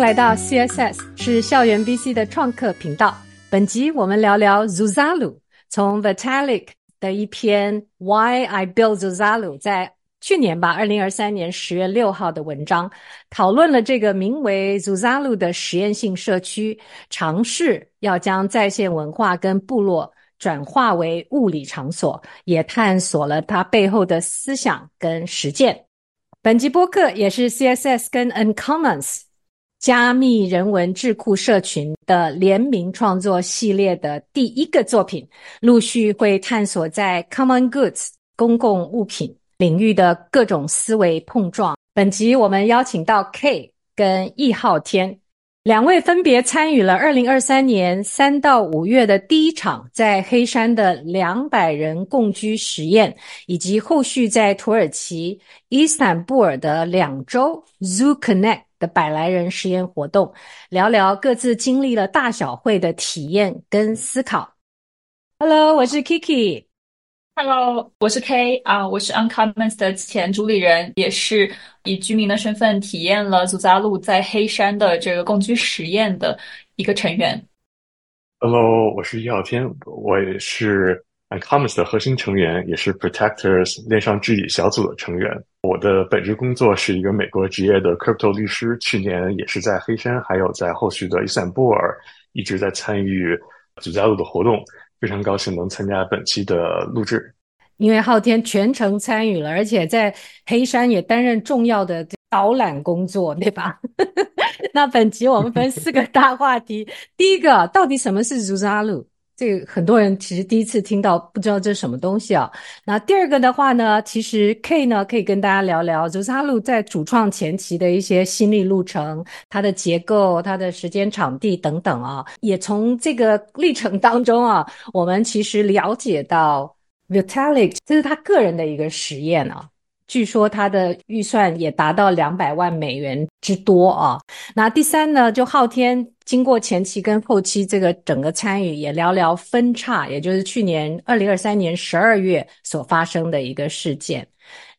来到 CSS，是校园 VC 的创客频道。本集我们聊聊 Zuzalu，从 Vitalik 的一篇 Why I Built Zuzalu，在去年吧，二零二三年十月六号的文章，讨论了这个名为 Zuzalu 的实验性社区，尝试要将在线文化跟部落转化为物理场所，也探索了它背后的思想跟实践。本集播客也是 CSS 跟 Uncommons 加密人文智库社群的联名创作系列的第一个作品，陆续会探索在 Common Goods 公共物品领域的各种思维碰撞。本集我们邀请到 K 跟易浩天。两位分别参与了二零二三年三到五月的第一场在黑山的两百人共居实验，以及后续在土耳其伊斯坦布尔的两周 Zoo Connect 的百来人实验活动，聊聊各自经历了大小会的体验跟思考。Hello，我是 Kiki。Hello，我是 K 啊，我是 Uncommons 的前主理人，也是以居民的身份体验了 Zuzalu 在黑山的这个共居实验的一个成员。Hello，我是易浩天，我也是 Uncommons 的核心成员，也是 Protectors 链上治理小组的成员。我的本职工作是一个美国职业的 Crypto 律师，去年也是在黑山，还有在后续的伊斯坦布尔一直在参与 Zuzalu 的活动。非常高兴能参加本期的录制，因为昊天全程参与了，而且在黑山也担任重要的导览工作，对吧？那本集我们分四个大话题，第一个，到底什么是 Zuzalu？这个很多人其实第一次听到，不知道这是什么东西啊。那第二个的话呢，其实 K 呢可以跟大家聊聊 Zuzalu 在主创前期的一些心理路程，它的结构、它的时间、场地等等啊。也从这个历程当中啊，我们其实了解到 Vitalik 这是他个人的一个实验啊。据说他的预算也达到两百万美元之多啊。那第三呢，就昊天经过前期跟后期这个整个参与，也聊聊分叉，也就是去年二零二三年十二月所发生的一个事件。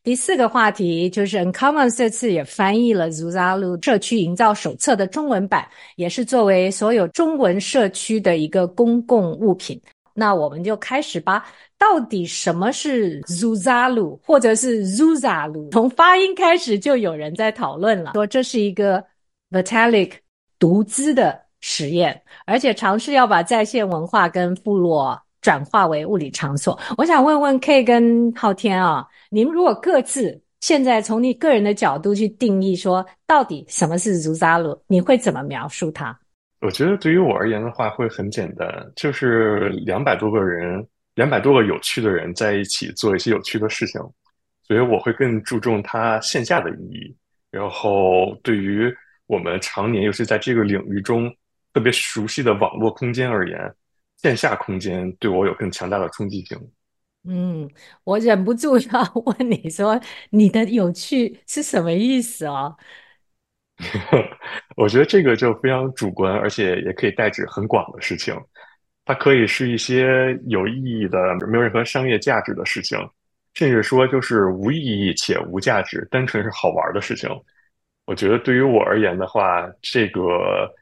第四个话题就是 Uncommon 这次也翻译了 Zuzalu 社区营造手册的中文版，也是作为所有中文社区的一个公共物品。那我们就开始吧。到底什么是 Zuzalu 或者是 Zuzalu？从发音开始就有人在讨论了，说这是一个 Vitalik 独资的实验，而且尝试要把在线文化跟部落转化为物理场所。我想问问 K 跟昊天啊，你们如果各自现在从你个人的角度去定义说，到底什么是 z u z a l 你会怎么描述它？我觉得对于我而言的话，会很简单，就是两百多个人。两百多个有趣的人在一起做一些有趣的事情，所以我会更注重它线下的意义。然后，对于我们常年又是在这个领域中特别熟悉的网络空间而言，线下空间对我有更强大的冲击性。嗯，我忍不住要 问你说，你的有趣是什么意思哦？我觉得这个就非常主观，而且也可以代指很广的事情。它可以是一些有意义的、没有任何商业价值的事情，甚至说就是无意义且无价值，单纯是好玩的事情。我觉得对于我而言的话，这个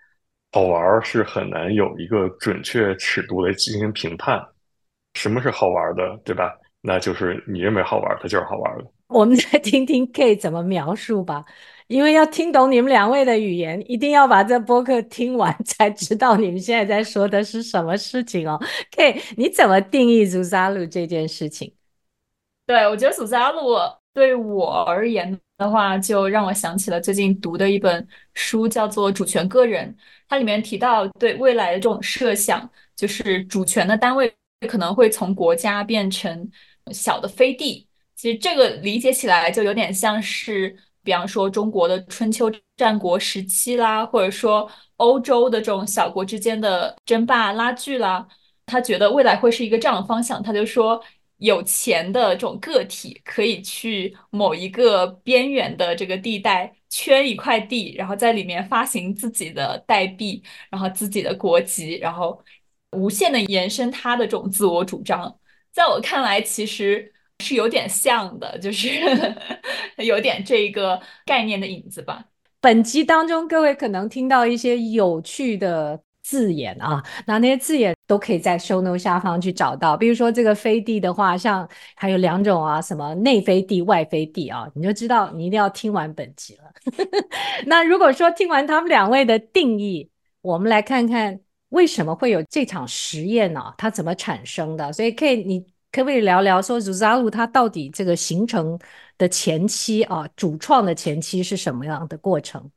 好玩是很难有一个准确尺度来进行评判。什么是好玩的，对吧？那就是你认为好玩，它就是好玩的。我们再听听 K 怎么描述吧。因为要听懂你们两位的语言，一定要把这播客听完，才知道你们现在在说的是什么事情哦。K，你怎么定义 Zuzalu 这件事情？对，我觉得 Zuzalu 对我而言的话，就让我想起了最近读的一本书，叫做《主权个人》。它里面提到对未来的这种设想，就是主权的单位可能会从国家变成小的飞地。其实这个理解起来就有点像是。比方说中国的春秋战国时期啦，或者说欧洲的这种小国之间的争霸拉锯啦，他觉得未来会是一个这样的方向。他就说，有钱的这种个体可以去某一个边缘的这个地带圈一块地，然后在里面发行自己的代币，然后自己的国籍，然后无限的延伸他的这种自我主张。在我看来，其实。是有点像的，就是 有点这个概念的影子吧。本集当中，各位可能听到一些有趣的字眼啊，那那些字眼都可以在 show note 下方去找到。比如说这个飞地的话，像还有两种啊，什么内飞地、外飞地啊，你就知道你一定要听完本集了。那如果说听完他们两位的定义，我们来看看为什么会有这场实验呢、它怎么产生的？所以可以，你可不可以聊聊说 Zuzalu 它到底这个形成的前期啊，主创的前期是什么样的过程？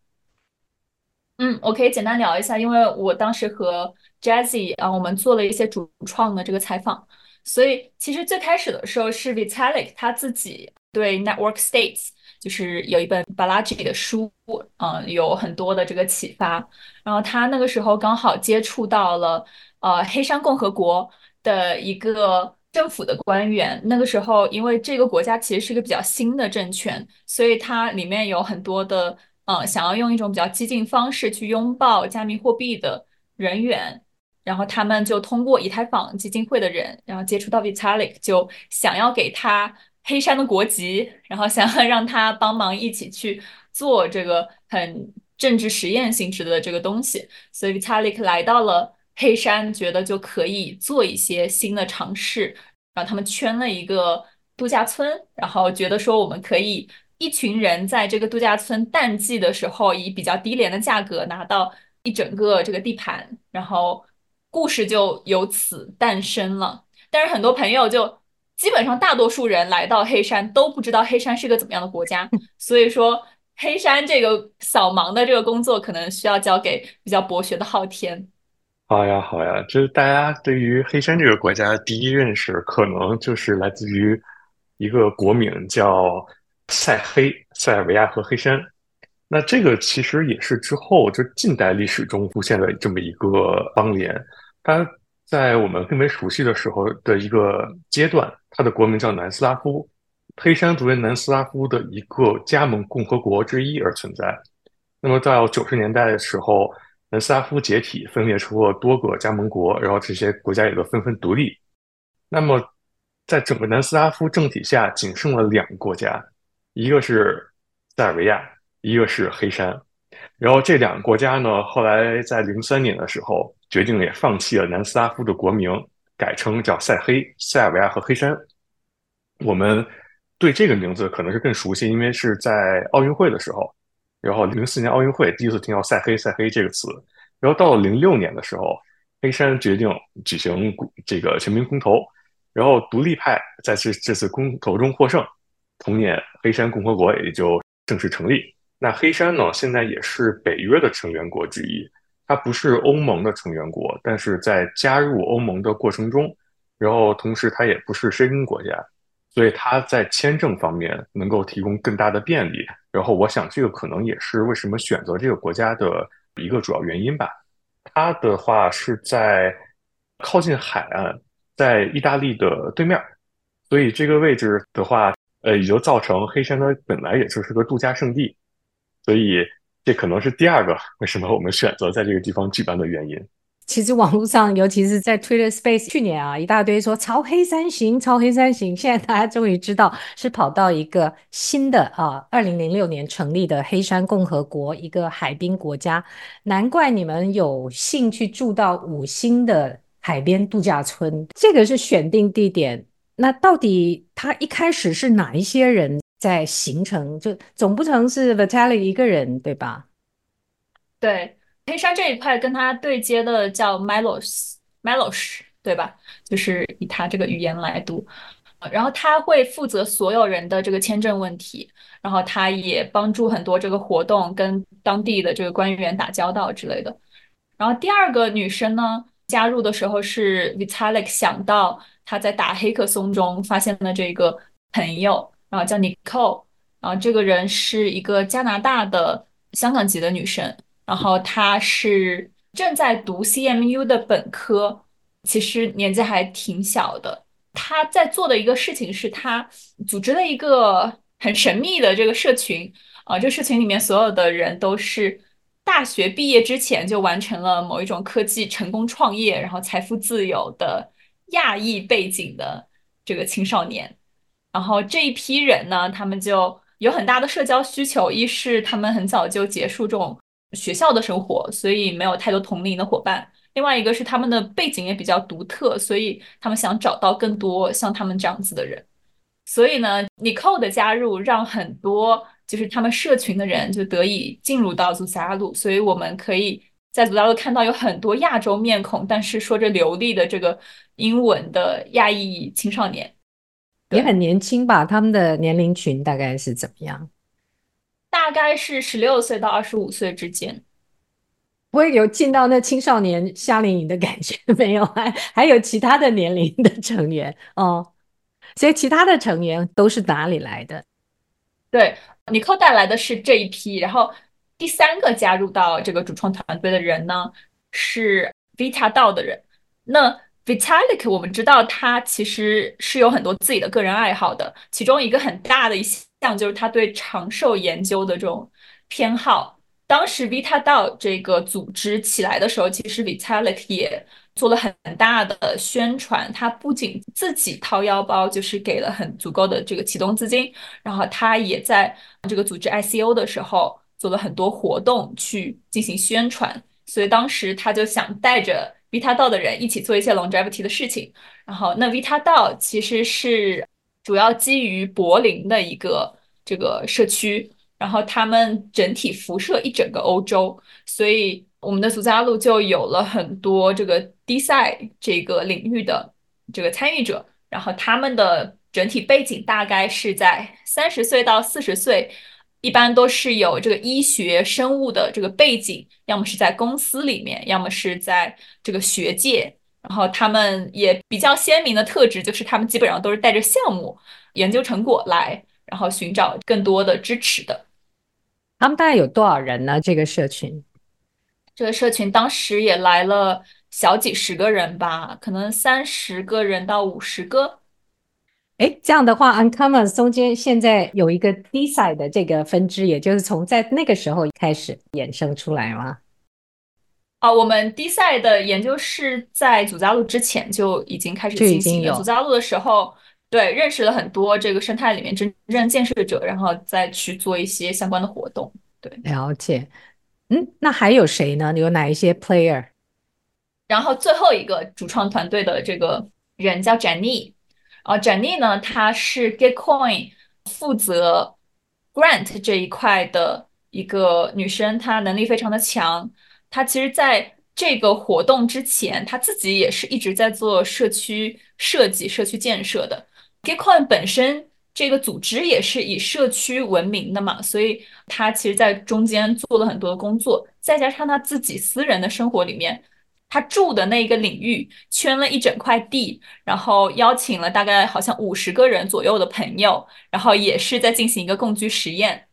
嗯，我可以简单聊一下，因为我当时和 Jazzy 啊，我们做了一些主创的这个采访，所以其实最开始的时候是 Vitalik 他自己对 Network States 就是有一本 Balaji 的书，嗯，有很多的这个启发，然后他那个时候刚好接触到了呃黑山共和国的一个政府的官员，那个时候因为这个国家其实是一个比较新的政权，所以它里面有很多的。嗯，想要用一种比较激进方式去拥抱加密货币的人员，然后他们就通过以太坊基金会的人，然后接触到 Vitalik，就想要给他黑山的国籍，然后想要让他帮忙一起去做这个很政治实验性质的这个东西。所以 Vitalik 来到了黑山，觉得就可以做一些新的尝试，然后他们圈了一个度假村，然后觉得说我们可以。一群人在这个度假村淡季的时候，以比较低廉的价格拿到一整个这个地盘，然后故事就由此诞生了。但是很多朋友就基本上大多数人来到黑山都不知道黑山是个怎么样的国家，所以说黑山这个扫盲的这个工作可能需要交给比较博学的昊天。好呀，好呀，就是大家对于黑山这个国家第一认识，可能就是来自于一个国名叫。塞黑、塞尔维亚和黑山，那这个其实也是之后就近代历史中出现的这么一个邦联。它在我们更为熟悉的时候的一个阶段，它的国名叫南斯拉夫。黑山作为南斯拉夫的一个加盟共和国之一而存在。那么到九十年代的时候，南斯拉夫解体，分裂出了多个加盟国，然后这些国家也都纷纷独立。那么在整个南斯拉夫政体下，仅剩了两个国家。一个是塞尔维亚，一个是黑山，然后这两个国家呢，后来在零三年的时候决定也放弃了南斯拉夫的国名，改称叫塞黑、塞尔维亚和黑山。我们对这个名字可能是更熟悉，因为是在奥运会的时候，然后零四年奥运会第一次听到塞黑、塞黑这个词，然后到了零六年的时候，黑山决定举行这个全民公投，然后独立派在这这次公投中获胜。同年，黑山共和国也就正式成立。那黑山呢，现在也是北约的成员国之一。它不是欧盟的成员国，但是在加入欧盟的过程中，然后同时它也不是申根国家，所以它在签证方面能够提供更大的便利。然后我想，这个可能也是为什么选择这个国家的一个主要原因吧。它的话是在靠近海岸，在意大利的对面，所以这个位置的话。呃，也就造成黑山呢本来也就是个度假胜地，所以这可能是第二个为什么我们选择在这个地方举办的原因。其实网络上，尤其是在 Twitter Space，去年啊，一大堆说朝黑山行，朝黑山行。现在大家终于知道是跑到一个新的啊，二零零六年成立的黑山共和国，一个海滨国家。难怪你们有兴趣住到五星的海边度假村，这个是选定地点。那到底他一开始是哪一些人在形成？就总不成是 Vitalik 一个人，对吧？对，黑山这一块跟他对接的叫 Milos，Milos，对吧？就是以他这个语言来读。然后他会负责所有人的这个签证问题，然后他也帮助很多这个活动跟当地的这个官员打交道之类的。然后第二个女生呢，加入的时候是 Vitalik 想到。他在打黑客松中发现了这个朋友，然后叫 Nicole，然后这个人是一个加拿大的香港籍的女生，然后她是正在读 CMU 的本科，其实年纪还挺小的。她在做的一个事情是，她组织了一个很神秘的这个社群，啊，这个社群里面所有的人都是大学毕业之前就完成了某一种科技成功创业，然后财富自由的。亚裔背景的这个青少年，然后这一批人呢，他们就有很大的社交需求，一是他们很早就结束这种学校的生活，所以没有太多同龄的伙伴；另外一个是他们的背景也比较独特，所以他们想找到更多像他们这样子的人。所以呢，Nicole 的加入让很多就是他们社群的人就得以进入到祖萨路，所以我们可以在祖大陆看到有很多亚洲面孔，但是说着流利的这个英文的亚裔青少年。也很年轻吧？他们的年龄群大概是怎么样？大概是十六岁到二十五岁之间。不会有进到那青少年夏令营的感觉 没有？还还有其他的年龄的成员哦。所以其他的成员都是哪里来的？对，Nicole 带来的是这一批，然后第三个加入到这个主创团队的人呢，是 Vita 道的人。那 Vitalik，我们知道他其实是有很多自己的个人爱好的，其中一个很大的一项就是他对长寿研究的这种偏好。当时 Vita 道这个组织起来的时候，其实 Vitalik 也做了很大的宣传。他不仅自己掏腰包，就是给了很足够的这个启动资金，然后他也在这个组织 ICO 的时候做了很多活动去进行宣传。所以当时他就想带着。Vita 道的人一起做一些 longevity 的事情，然后那 Vita 道其实是主要基于柏林的一个这个社区，然后他们整体辐射一整个欧洲，所以我们的祖家路就有了很多这个 DeSci 这个领域的这个参与者，然后他们的整体背景大概是在三十岁到四十岁。一般都是有这个医学生物的这个背景，要么是在公司里面，要么是在这个学界。然后他们也比较鲜明的特质就是，他们基本上都是带着项目研究成果来，然后寻找更多的支持的。他们大概有多少人呢？这个社群？这个社群当时也来了小几十个人吧，可能三十个人到五十个。哎，这样的话，Uncommon 中间现在有一个 DeSci 的这个分支，也就是从在那个时候开始衍生出来吗？啊，我们 DeSci 的研究是在祖加路之前就已经开始进行了。祖加路的时候，对，认识了很多这个生态里面真正建设者，然后再去做一些相关的活动。对，了解。嗯，那还有谁呢？有哪一些 player？然后最后一个主创团队的这个人叫 Jenny。啊，Jenny 呢，她是 Gitcoin 负责 Grant 这一块的一个女生，她能力非常的强。她其实在这个活动之前，她自己也是一直在做社区设计、社区建设的。Gitcoin 本身这个组织也是以社区闻名的嘛，所以她其实在中间做了很多的工作，再加上她自己私人的生活里面。他住的那个领域圈了一整块地，然后邀请了大概好像五十个人左右的朋友，然后也是在进行一个共居实验。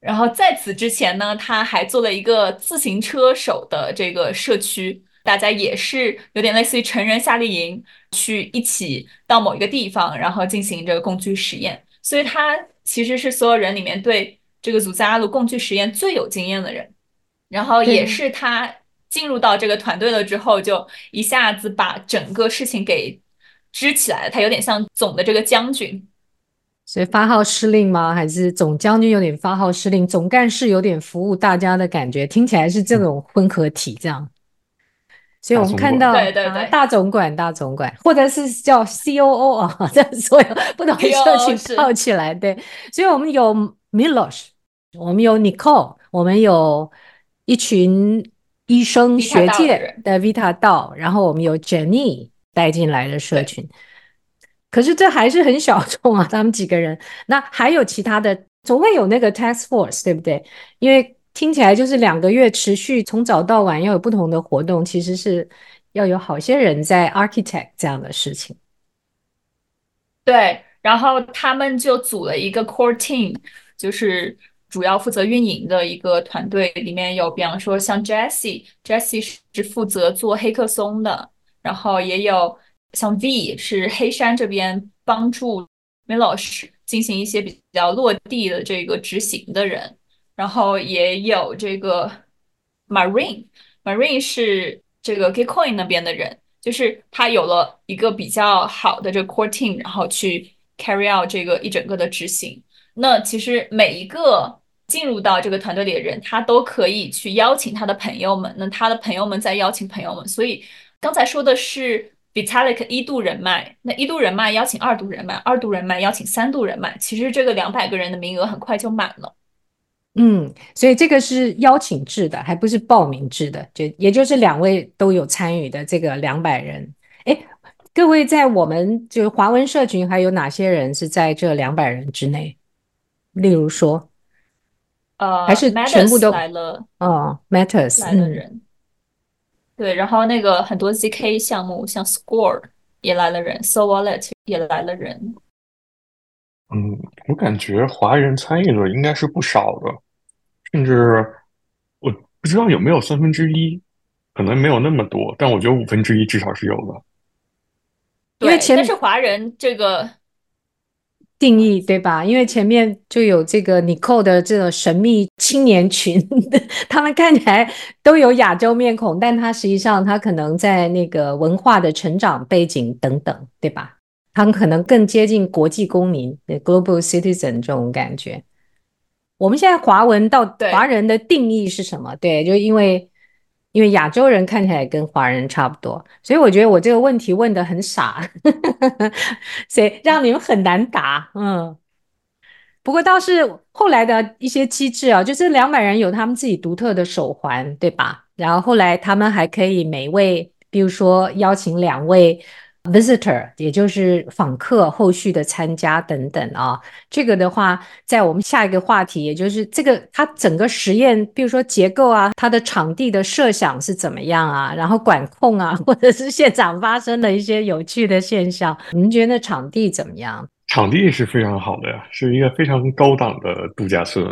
然后在此之前呢，他还做了一个自行车手的这个社区，大家也是有点类似于成人夏令营，去一起到某一个地方，然后进行这个共居实验。所以他其实是所有人里面对这个祖萨阿鲁共居实验最有经验的人，然后也是他。进入到这个团队了之后，就一下子把整个事情给支起来了。他有点像总的这个将军，所以发号施令吗？还是总将军有点发号施令，总干事有点服务大家的感觉？听起来是这种混合体这样。所以我们看到，对对对，大总管，大总管，或者是叫 COO 啊，这所有不同的社群套起来，对。所以我们有 Milos，我们有 Nicole，我们有一群。医生学界的 Vita 道，然后我们有 Jenny 带进来的社群，可是这还是很小众啊，他们几个人。那还有其他的，总会有那个 Task Force，对不对？因为听起来就是两个月持续，从早到晚要有不同的活动，其实是要有好些人在 Architect 这样的事情。对，然后他们就组了一个 Core Team，就是。主要负责运营的一个团队里面有，比方说像 Jessie，Jessie 是负责做黑客松的，然后也有像 V 是黑山这边帮助 Milos 进行一些比较落地的这个执行的人，然后也有这个 Marine，Marine 是这个 Gitcoin 那边的人，就是他有了一个比较好的这个 core team，然后去 carry out 这个一整个的执行。那其实每一个进入到这个团队里的人，他都可以去邀请他的朋友们，那他的朋友们再邀请朋友们。所以刚才说的是 Vitalik 一度人脉，那一度人脉邀请二度人脉，二度人脉邀请三度人脉，其实这个两百个人的名额很快就满了。嗯，所以这个是邀请制的，还不是报名制的，就也就是两位都有参与的这个两百人。诶，各位在我们就华文社群还有哪些人是在这两百人之内？例如说，呃，还是全部都来了？哦，Matters 来了人，嗯，对，然后那个很多 ZK 项目，像 Score 也来了人，So Wallet 也来了人。嗯，我感觉华人参与的应该是不少的，甚至我不知道有没有三分之一，可能没有那么多，但我觉得五分之一至少是有的。对，因为前面是华人这个定义对吧？因为前面就有这个 Nicole 的这个神秘青年群，他们看起来都有亚洲面孔，但他实际上他可能在那个文化的成长背景等等，对吧？他们可能更接近国际公民 global citizen 这种感觉。我们现在华文到华人的定义是什么？对，对，就因为因为亚洲人看起来跟华人差不多，所以我觉得我这个问题问得很傻，所以让你们很难答。嗯，不过倒是后来的一些机制啊，就是两百人有他们自己独特的手环，对吧？然后后来他们还可以每位，比如说邀请两位。Visitor，也就是访客，后续的参加等等啊，这个的话，在我们下一个话题，也就是这个它整个实验，比如说结构啊，它的场地的设想是怎么样啊，然后管控啊，或者是现场发生的一些有趣的现象，你们觉得场地怎么样？场地是非常好的呀，是一个非常高档的度假村。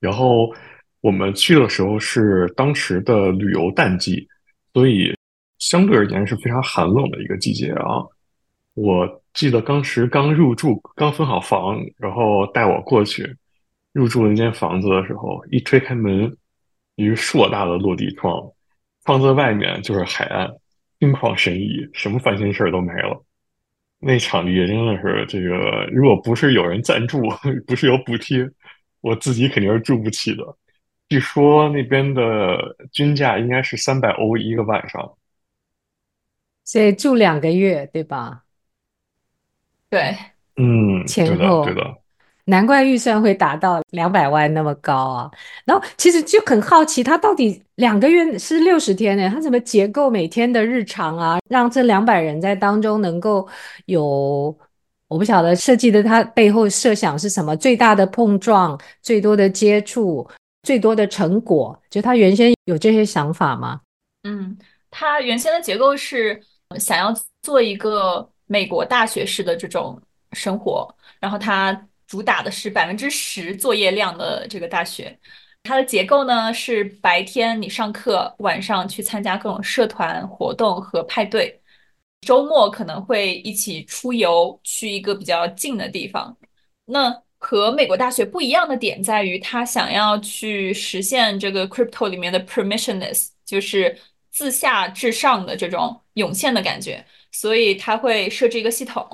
然后我们去的时候是当时的旅游淡季，所以。相对而言是非常寒冷的一个季节啊！我记得当时刚入住，刚分好房，然后带我过去入住那间房子的时候，一推开门，一个硕大的落地窗，窗子外面就是海岸，心旷神怡，什么烦心事儿都没了。那场地真的是这个，如果不是有人赞助，不是有补贴，我自己肯定是住不起的。据说那边的均价应该是三百欧一个晚上。所以住两个月，对吧？对，嗯，前后对的，对的。难怪预算会达到两百万那么高啊！然后其实就很好奇，他到底两个月是六十天呢？他怎么结构每天的日常啊，让这两百人在当中能够有，我不晓得设计的他背后设想是什么？最大的碰撞，最多的接触，最多的成果，就他原先有这些想法吗？嗯，他原先的结构是。想要做一个美国大学式的这种生活，然后它主打的是百分之十作业量的这个大学。它的结构呢是白天你上课，晚上去参加各种社团活动和派对，周末可能会一起出游去一个比较近的地方。那和美国大学不一样的点在于，它想要去实现这个 crypto 里面的 permissionless，就是。自下至上的这种涌现的感觉，所以他会设置一个系统，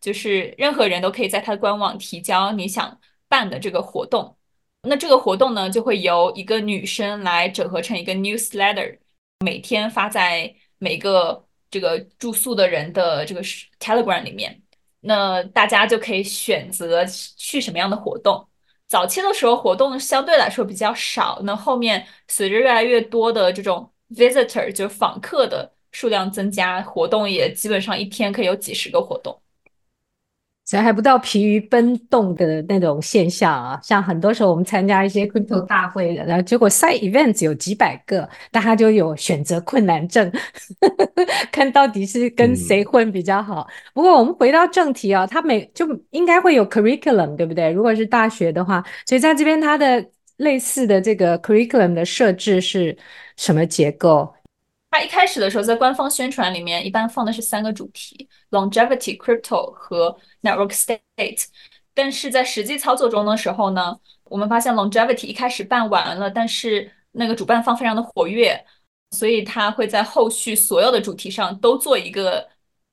就是任何人都可以在他的官网提交你想办的这个活动。那这个活动呢，就会由一个女生来整合成一个 newsletter，每天发在每个这个住宿的人的这个 Telegram 里面。那大家就可以选择去什么样的活动。早期的时候，活动相对来说比较少，那后面随着越来越多的这种 Visitor 就访客的数量增加，活动也基本上一天可以有几十个活动，所以还不到疲于奔动的那种现象啊。像很多时候我们参加一些 Crypto 大会的，然后结果 Side Events 有几百个，大家就有选择困难症，看到底是跟谁混比较好。嗯、不过我们回到正题啊，它每就应该会有 Curriculum，对不对？如果是大学的话，所以在这边它的。类似的这个 curriculum 的设置是什么结构？它一开始的时候在官方宣传里面一般放的是三个主题：longevity、crypto 和 network state。但是在实际操作中的时候呢，我们发现 longevity 一开始办完了，但是那个主办方非常的活跃，所以他会在后续所有的主题上都做一个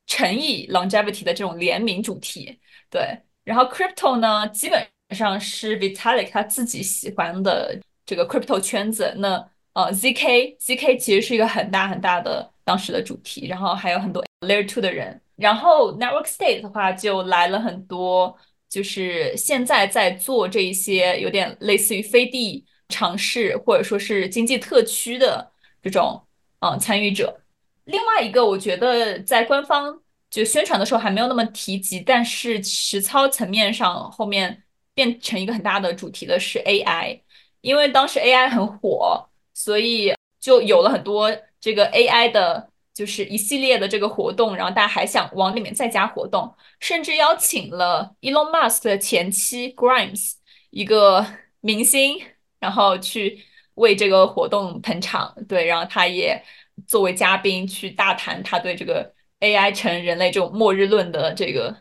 乘以 longevity 的这种联名主题。对，然后 crypto 呢，基本上是 Vitalik 他自己喜欢的这个 crypto 圈子。那呃，ZK ZK 其实是一个很大很大的当时的主题，然后还有很多 Layer Two 的人。然后 Network State 的话就来了很多，就是现在在做这一些有点类似于飞地尝试或者说是经济特区的这种嗯、参与者。另外一个，我觉得在官方就宣传的时候还没有那么提及，但是实操层面上后面变成一个很大的主题的是 AI，因为当时 AI 很火，所以就有了很多这个 AI 的，就是一系列的这个活动，然后大家还想往里面再加活动，甚至邀请了 Elon Musk 的前妻 Grimes 一个 明星，然后去为这个活动捧场，对，然后他也。作为嘉宾去大谈他对这个 AI 成人类这种末日论的这个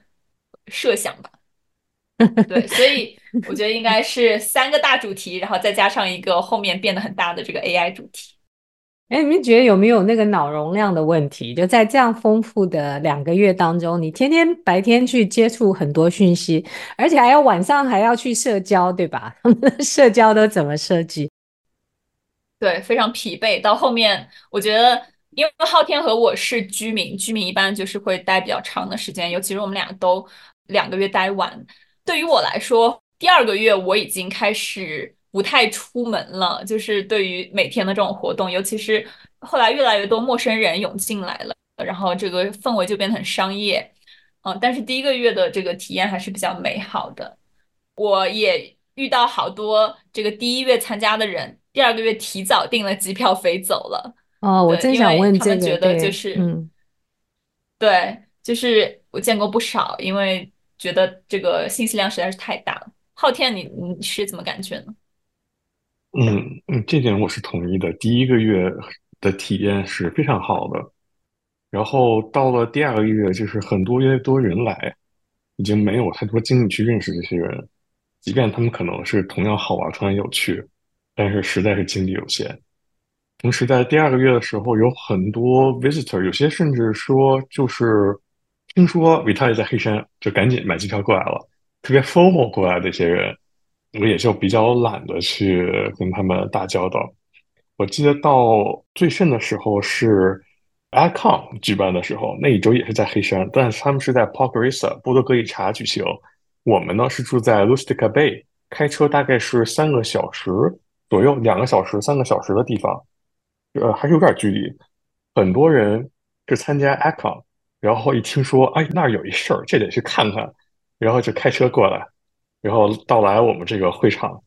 设想吧，对，所以 我觉得应该是三个大主题，然后再加上一个后面变得很大的这个 AI 主题。哎，你们觉得有没有那个脑容量的问题？就在这样丰富的两个月当中，你天天白天去接触很多讯息，而且还要晚上还要去社交，对吧？社交都怎么设计？对，非常疲惫。到后面，我觉得，因为昊天和我是居民，居民一般就是会待比较长的时间，尤其是我们俩都两个月待完。对于我来说，第二个月我已经开始不太出门了，就是对于每天的这种活动，尤其是后来越来越多陌生人涌进来了，然后这个氛围就变得很商业。嗯，但是第一个月的这个体验还是比较美好的。我也遇到好多这个第一月参加的人。第二个月提早订了机票飞走了。哦，我正想问这个，他们觉得就是，嗯，对，就是我见过不少，因为觉得这个信息量实在是太大了。昊天，你你是怎么感觉呢？嗯嗯，这点我是同意的。第一个月的体验是非常好的，然后到了第二个月，就是很多越多人来，已经没有太多精力去认识这些人，即便他们可能是同样好玩、同样有趣。但是实在是精力有限。同时，在第二个月的时候，有很多 visitor，有些甚至说就是听说 Vitali 在黑山，就赶紧买机票过来了。特别 formal 过来的一些人，我也就比较懒得去跟他们打交道。我记得到最盛的时候是 ICON 举办的时候，那一周也是在黑山，但是他们是在 Podgorica 波多格里察举行。我们呢是住在 Lustica Bay，开车大概是三个小时。左右两个小时、三个小时的地方，呃，还是有点距离。很多人是参加 ICON 然后一听说，哎，那儿有一事儿，这得去看看，然后就开车过来，然后到来我们这个会场。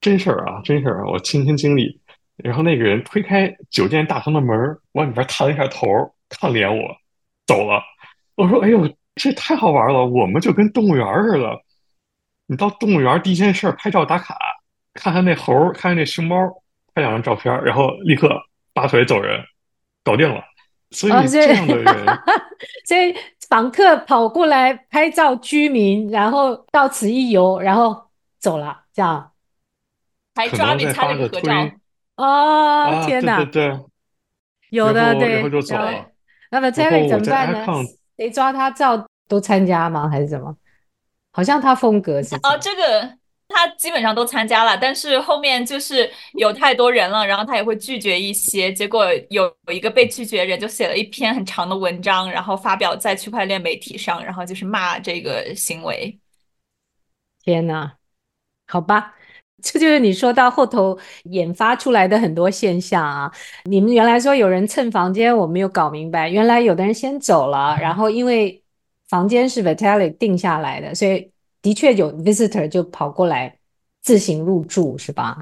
真事儿啊，真事儿，我亲身经历。然后那个人推开酒店大堂的门，往里边探了一下头，看了一眼我，走了。我说，哎呦，这太好玩了，我们就跟动物园似的。你到动物园第一件事拍照打卡。看看那猴，看看那熊猫，拍两张照片，然后立刻拔腿走人，搞定了。所以这样的人，哦、所以访客跑过来拍照，居民然后到此一游，然后走了，这样还抓你拍了个合照。哦，天哪！对对对，有的对，然后就走了。那么 Terry 怎么办呢？谁抓他照都参加吗？还是怎么？好像他风格是哦，这个。他基本上都参加了，但是后面就是有太多人了，然后他也会拒绝一些。结果有有一个被拒绝人就写了一篇很长的文章，然后发表在区块链媒体上，然后就是骂这个行为。天呐，好吧，这就是你说到后头研发出来的很多现象啊。你们原来说有人蹭房间，我没有搞明白。原来有的人先走了，然后因为房间是 Vitalik 定下来的，所以。的确有 visitor 就跑过来自行入住，是吧？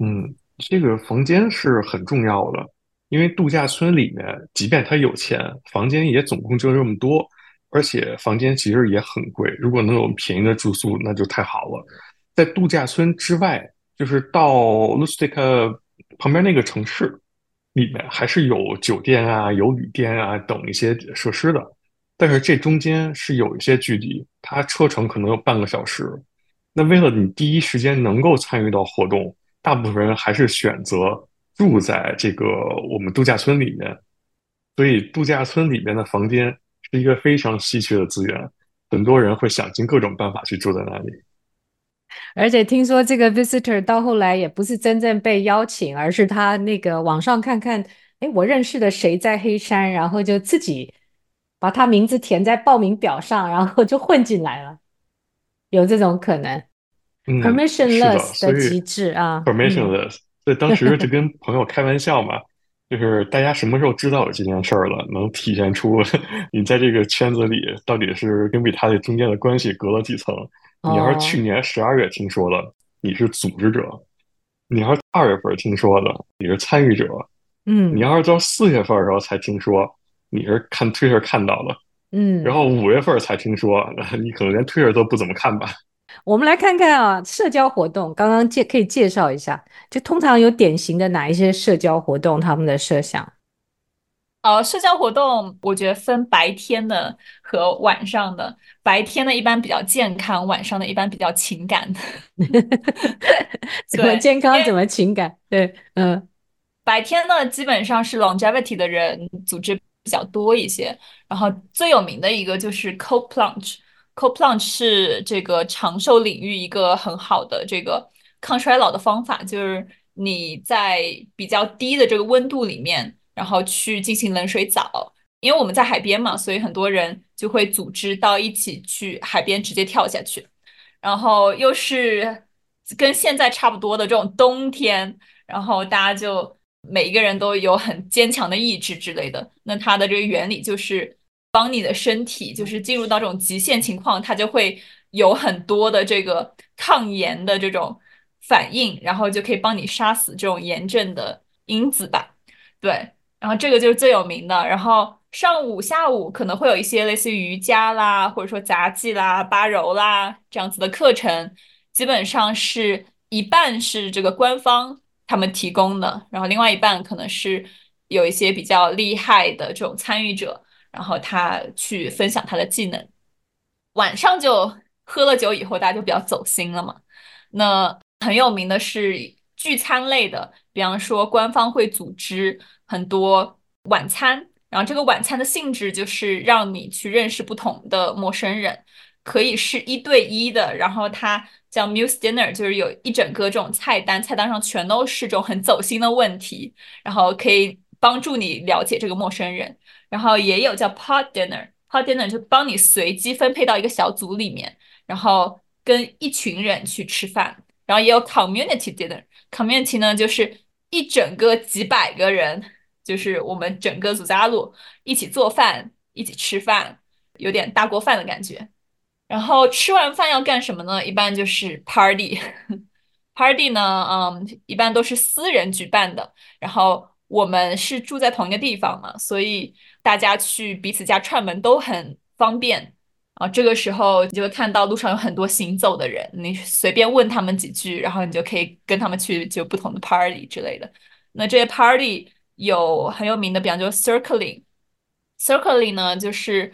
嗯，这个房间是很重要的，因为度假村里面，即便他有钱，房间也总共就这么多，而且房间其实也很贵。如果能有便宜的住宿，那就太好了。在度假村之外，就是到 Lustica 旁边那个城市里面，还是有酒店啊、有旅店啊等一些设施的。但是这中间是有一些距离，它车程可能有半个小时。那为了你第一时间能够参与到活动，大部分人还是选择住在这个我们度假村里面。所以度假村里面的房间是一个非常稀缺的资源，很多人会想尽各种办法去住在那里。而且听说这个 visitor 到后来也不是真正被邀请，而是他那个网上看看，哎，我认识的谁在黑山，然后就自己把他名字填在报名表上，然后就混进来了，有这种可能。嗯、permissionless 的机制啊，permissionless。所以当时就跟朋友开玩笑嘛，就是大家什么时候知道有这件事儿了，能体现出你在这个圈子里到底是跟比他的中间的关系隔了几层。你要是去年十二月听说了，你是组织者；你要是二月份听说的，你是参与者。嗯，你要是到四月份的时候才听说，你是看 Twitter 看到的。嗯，然后五月份才听说，你可能连 Twitter 都不怎么看吧。我们来看看啊，社交活动刚刚介可以介绍一下，就通常有典型的哪一些社交活动，他们的设想。呃，社交活动我觉得分白天的和晚上的，白天的一般比较健康，晚上的一般比较情感。怎么健康？怎么情感？对，嗯，白天呢基本上是 longevity 的人组织比较多一些，然后最有名的一个就是 cold plunge。cold plunge 是这个长寿领域一个很好的这个抗衰老的方法，就是你在比较低的这个温度里面。然后去进行冷水澡，因为我们在海边嘛，所以很多人就会组织到一起去海边直接跳下去。然后又是跟现在差不多的这种冬天，然后大家就每一个人都有很坚强的意志之类的。那它的这个原理就是帮你的身体，就是进入到这种极限情况，它就会有很多的这个抗炎的这种反应，然后就可以帮你杀死这种炎症的因子吧。对。然后这个就是最有名的，然后上午、下午可能会有一些类似于瑜伽啦，或者说杂技啦、巴柔啦这样子的课程，基本上是一半是这个官方他们提供的，然后另外一半可能是有一些比较厉害的这种参与者，然后他去分享他的技能。晚上就喝了酒以后，大家就比较走心了嘛。那很有名的是聚餐类的，比方说官方会组织。很多晚餐，然后这个晚餐的性质就是让你去认识不同的陌生人，可以是一对一的，然后它叫 Muse Dinner，就是有一整个这种菜单，菜单上全都是这种很走心的问题，然后可以帮助你了解这个陌生人。然后也有叫 Pod Dinner，Pod Dinner 就帮你随机分配到一个小组里面，然后跟一群人去吃饭。然后也有 Community Dinner，Community 呢就是一整个几百个人。就是我们整个祖家路一起做饭，一起吃饭，有点大锅饭的感觉。然后吃完饭要干什么呢？一般就是 party。party 呢，嗯，一般都是私人举办的。然后我们是住在同一个地方嘛，所以大家去彼此家串门都很方便。啊，这个时候你就会看到路上有很多行走的人，你随便问他们几句，然后你就可以跟他们去就不同的 party 之类的。那这些 party。有很有名的，比方说 circling，circling 呢，就是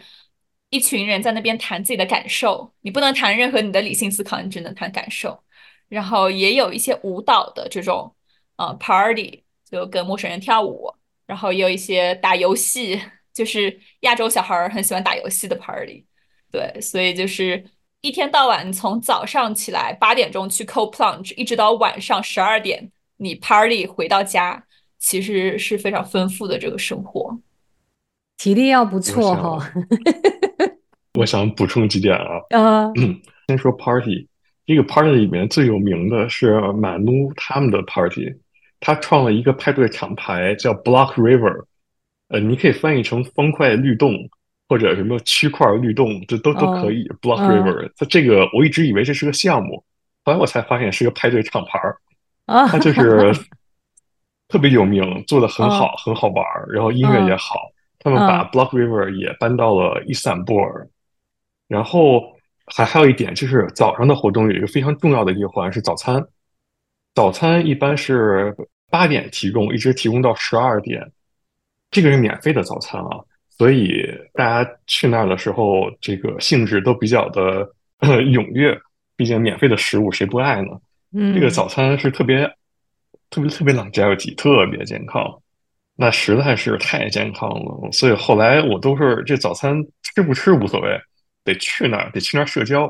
一群人在那边谈自己的感受，你不能谈任何你的理性思考，你只能谈感受。然后也有一些舞蹈的这种，呃，party，就跟陌生人跳舞。然后也有一些打游戏，就是亚洲小孩很喜欢打游戏的 party。对，所以就是一天到晚，从早上起来八点钟去 cold plunge，一直到晚上十二点，你 party 回到家。其实是非常丰富的这个生活，体力要不错哈、哦。我想补充几点啊。Uh, 嗯，先说 party，这个 party 里面最有名的是马努他们的 party，他创了一个派对厂牌叫 Block River，呃，你可以翻译成方块律动或者什么区块律动，这都都可以。Uh, Block River，它、uh, 这个我一直以为这是个项目，后来我才发现是个派对厂牌啊，它就是。特别有名，做的很好，很好玩儿，然后音乐也好。他们把 Block River 也搬到了伊斯坦布尔。然后还还有一点就是早上的活动有一个非常重要的一环是早餐。早餐一般是八点提供，一直提供到十二点。这个是免费的早餐啊，所以大家去那儿的时候，这个兴致都比较的踊跃。毕竟免费的食物谁不爱呢？嗯，这个早餐是特别。特别特别 longevity，特别健康，那实在是太健康了。所以后来我都是这早餐吃不吃无所谓，得去那儿，得去那儿社交。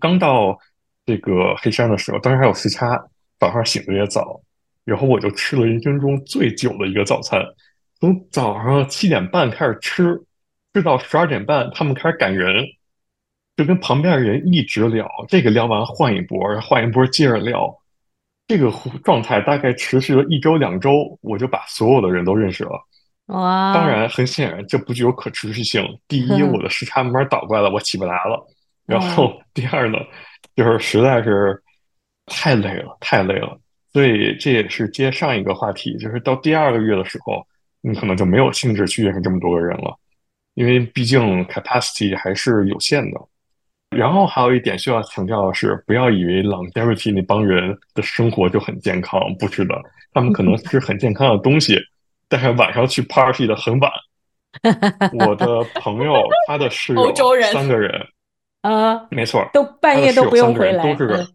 刚到这个黑山的时候，当时还有时差，早上醒的也早，然后我就吃了人生中最久的一个早餐，从早上七点半开始吃，吃到十二点半，他们开始赶人，就跟旁边的人一直聊，这个聊完换一波，换一波接着聊，这个状态大概持续了一周两周，我就把所有的人都认识了。哇！当然，很显然这不具有可持续性。第一，我的时差慢慢倒过来了，我起不来了。然后第二呢，就是实在是太累了，太累了。所以这也是接上一个话题，就是到第二个月的时候，你可能就没有兴致去认识这么多个人了，因为毕竟 capacity 还是有限的。然后还有一点需要强调的是，不要以为 longevity 那帮人的生活就很健康，不是的，他们可能吃很健康的东西。但是晚上去 party 的很晚，我的朋友他的室友 三个人，啊，没错，都半夜都不用回来，都是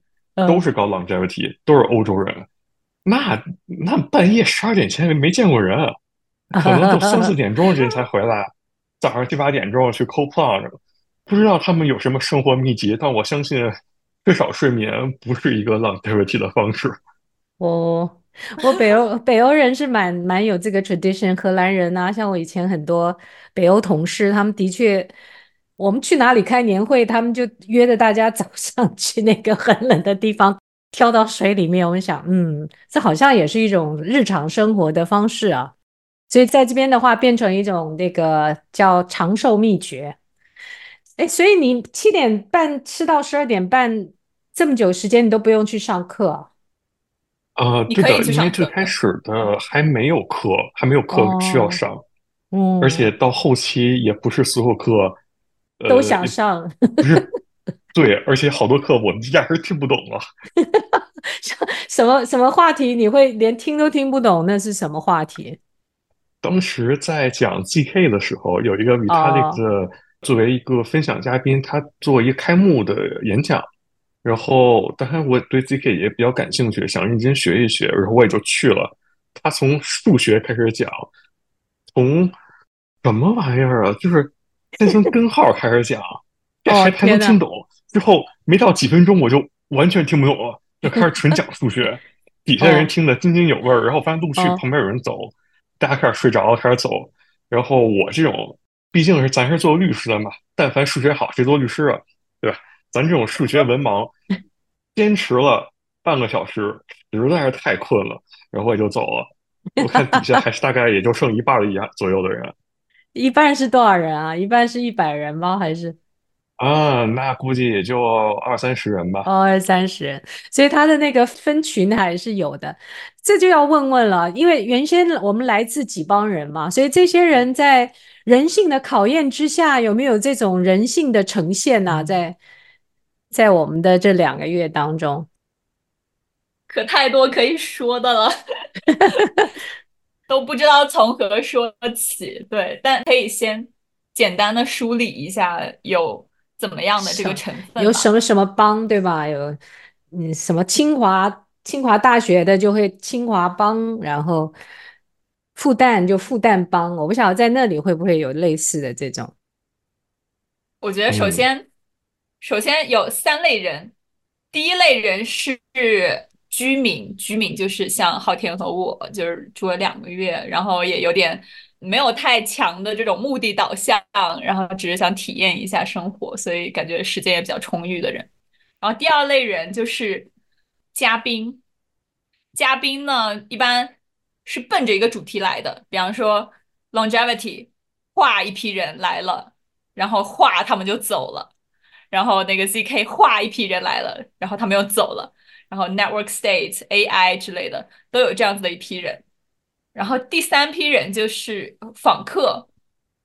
都是搞 longevity，都是欧洲人，那那半夜十二点前没见过人，可能都三四点钟人才回来，早上七八点钟去 plunge，不知道他们有什么生活秘籍，但我相信至少睡眠不是一个 longevity 的方式。哦。我北欧 北欧人是蛮蛮有这个 tradition，荷兰人啊，像我以前很多北欧同事，他们的确，我们去哪里开年会，他们就约着大家早上 去那个很冷的地方跳到水里面。我们想，嗯，这好像也是一种日常生活的方式啊。所以在这边的话，变成一种那个叫长寿秘诀。哎，所以你七点半吃到十二点半这么久时间，你都不用去上课啊？呃，对的，因为最开始的还没有课，还没有课需要上，嗯，而且到后期也不是所有课都想上，不是，对，而且好多课我压根听不懂啊，什么什么话题你会连听都听不懂？那是什么话题？当时在讲 GK 的时候，有一个 Vitalik 的作为一个分享嘉宾，他做一个开幕的演讲。然后，当然我对 ZK 也比较感兴趣，想认真学一学，然后我也就去了。他从数学开始讲，从什么玩意儿啊，就是先从根号开始讲，这还还能听懂。之后没到几分钟，我就完全听不懂了，就开始纯讲数学。底下人听得津津有味儿，然后发现陆续旁边有人走，大家开始睡着了，开始走。然后我这种毕竟是咱是做律师的嘛，但凡数学好，谁做律师啊？对吧？咱这种数学文盲，坚持了半个小时，实在是太困了，然后也就走了。我看底下还是大概也就剩一半儿一左右的人。一半是多少人啊？一半是一百人吗？还是？啊，那估计也就二三十人吧。哦，二三十人，所以他的那个分群还是有的。这就要问问了，因为原先我们来自几帮人嘛，所以这些人在人性的考验之下，有没有这种人性的呈现呢、啊？在在我们的这两个月当中，可太多可以说的了，都不知道从何说起。对，但可以先简单的梳理一下有怎么样的这个成分，有什么什么帮，对吧？有嗯，什么清华清华大学的就会清华帮，然后复旦就复旦帮，我不晓得在那里会不会有类似的这种。我觉得首先。嗯首先有三类人，第一类人是居民，居民就是像昊天和我，就是住了两个月，然后也有点没有太强的这种目的导向，然后只是想体验一下生活，所以感觉时间也比较充裕的人。然后第二类人就是嘉宾，嘉宾呢一般是奔着一个主题来的，比方说 longevity，画一批人来了，然后画他们就走了。然后那个 ZK 画一批人来了，然后他们又走了。然后 Network State AI 之类的都有这样子的一批人。然后第三批人就是访客。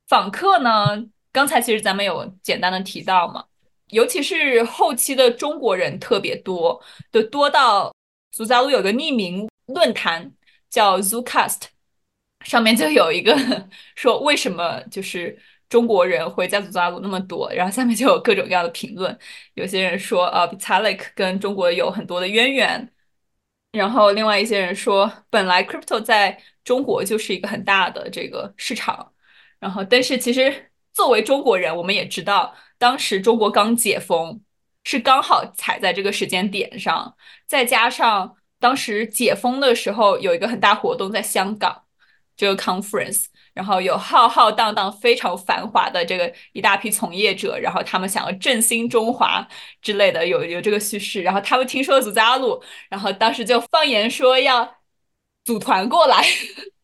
访客呢，刚才其实咱们有简单的提到嘛，尤其是后期的中国人特别多，就多到祖扎鲁有个匿名论坛叫 Zoocast，上面就有一个 说为什么就是。中国人会在祖扎鲁那么多，然后下面就有各种各样的评论。有些人说，呃，Vitalik 跟中国有很多的渊源。然后另外一些人说，本来 crypto 在中国就是一个很大的这个市场。然后，但是其实作为中国人，我们也知道，当时中国刚解封，是刚好踩在这个时间点上，再加上当时解封的时候有一个很大活动在香港，这个 conference，然后有浩浩荡荡非常繁华的这个一大批从业者，然后他们想要振兴中华之类的，有有这个叙事，然后他们听说了祖家路，然后当时就放言说要组团过来，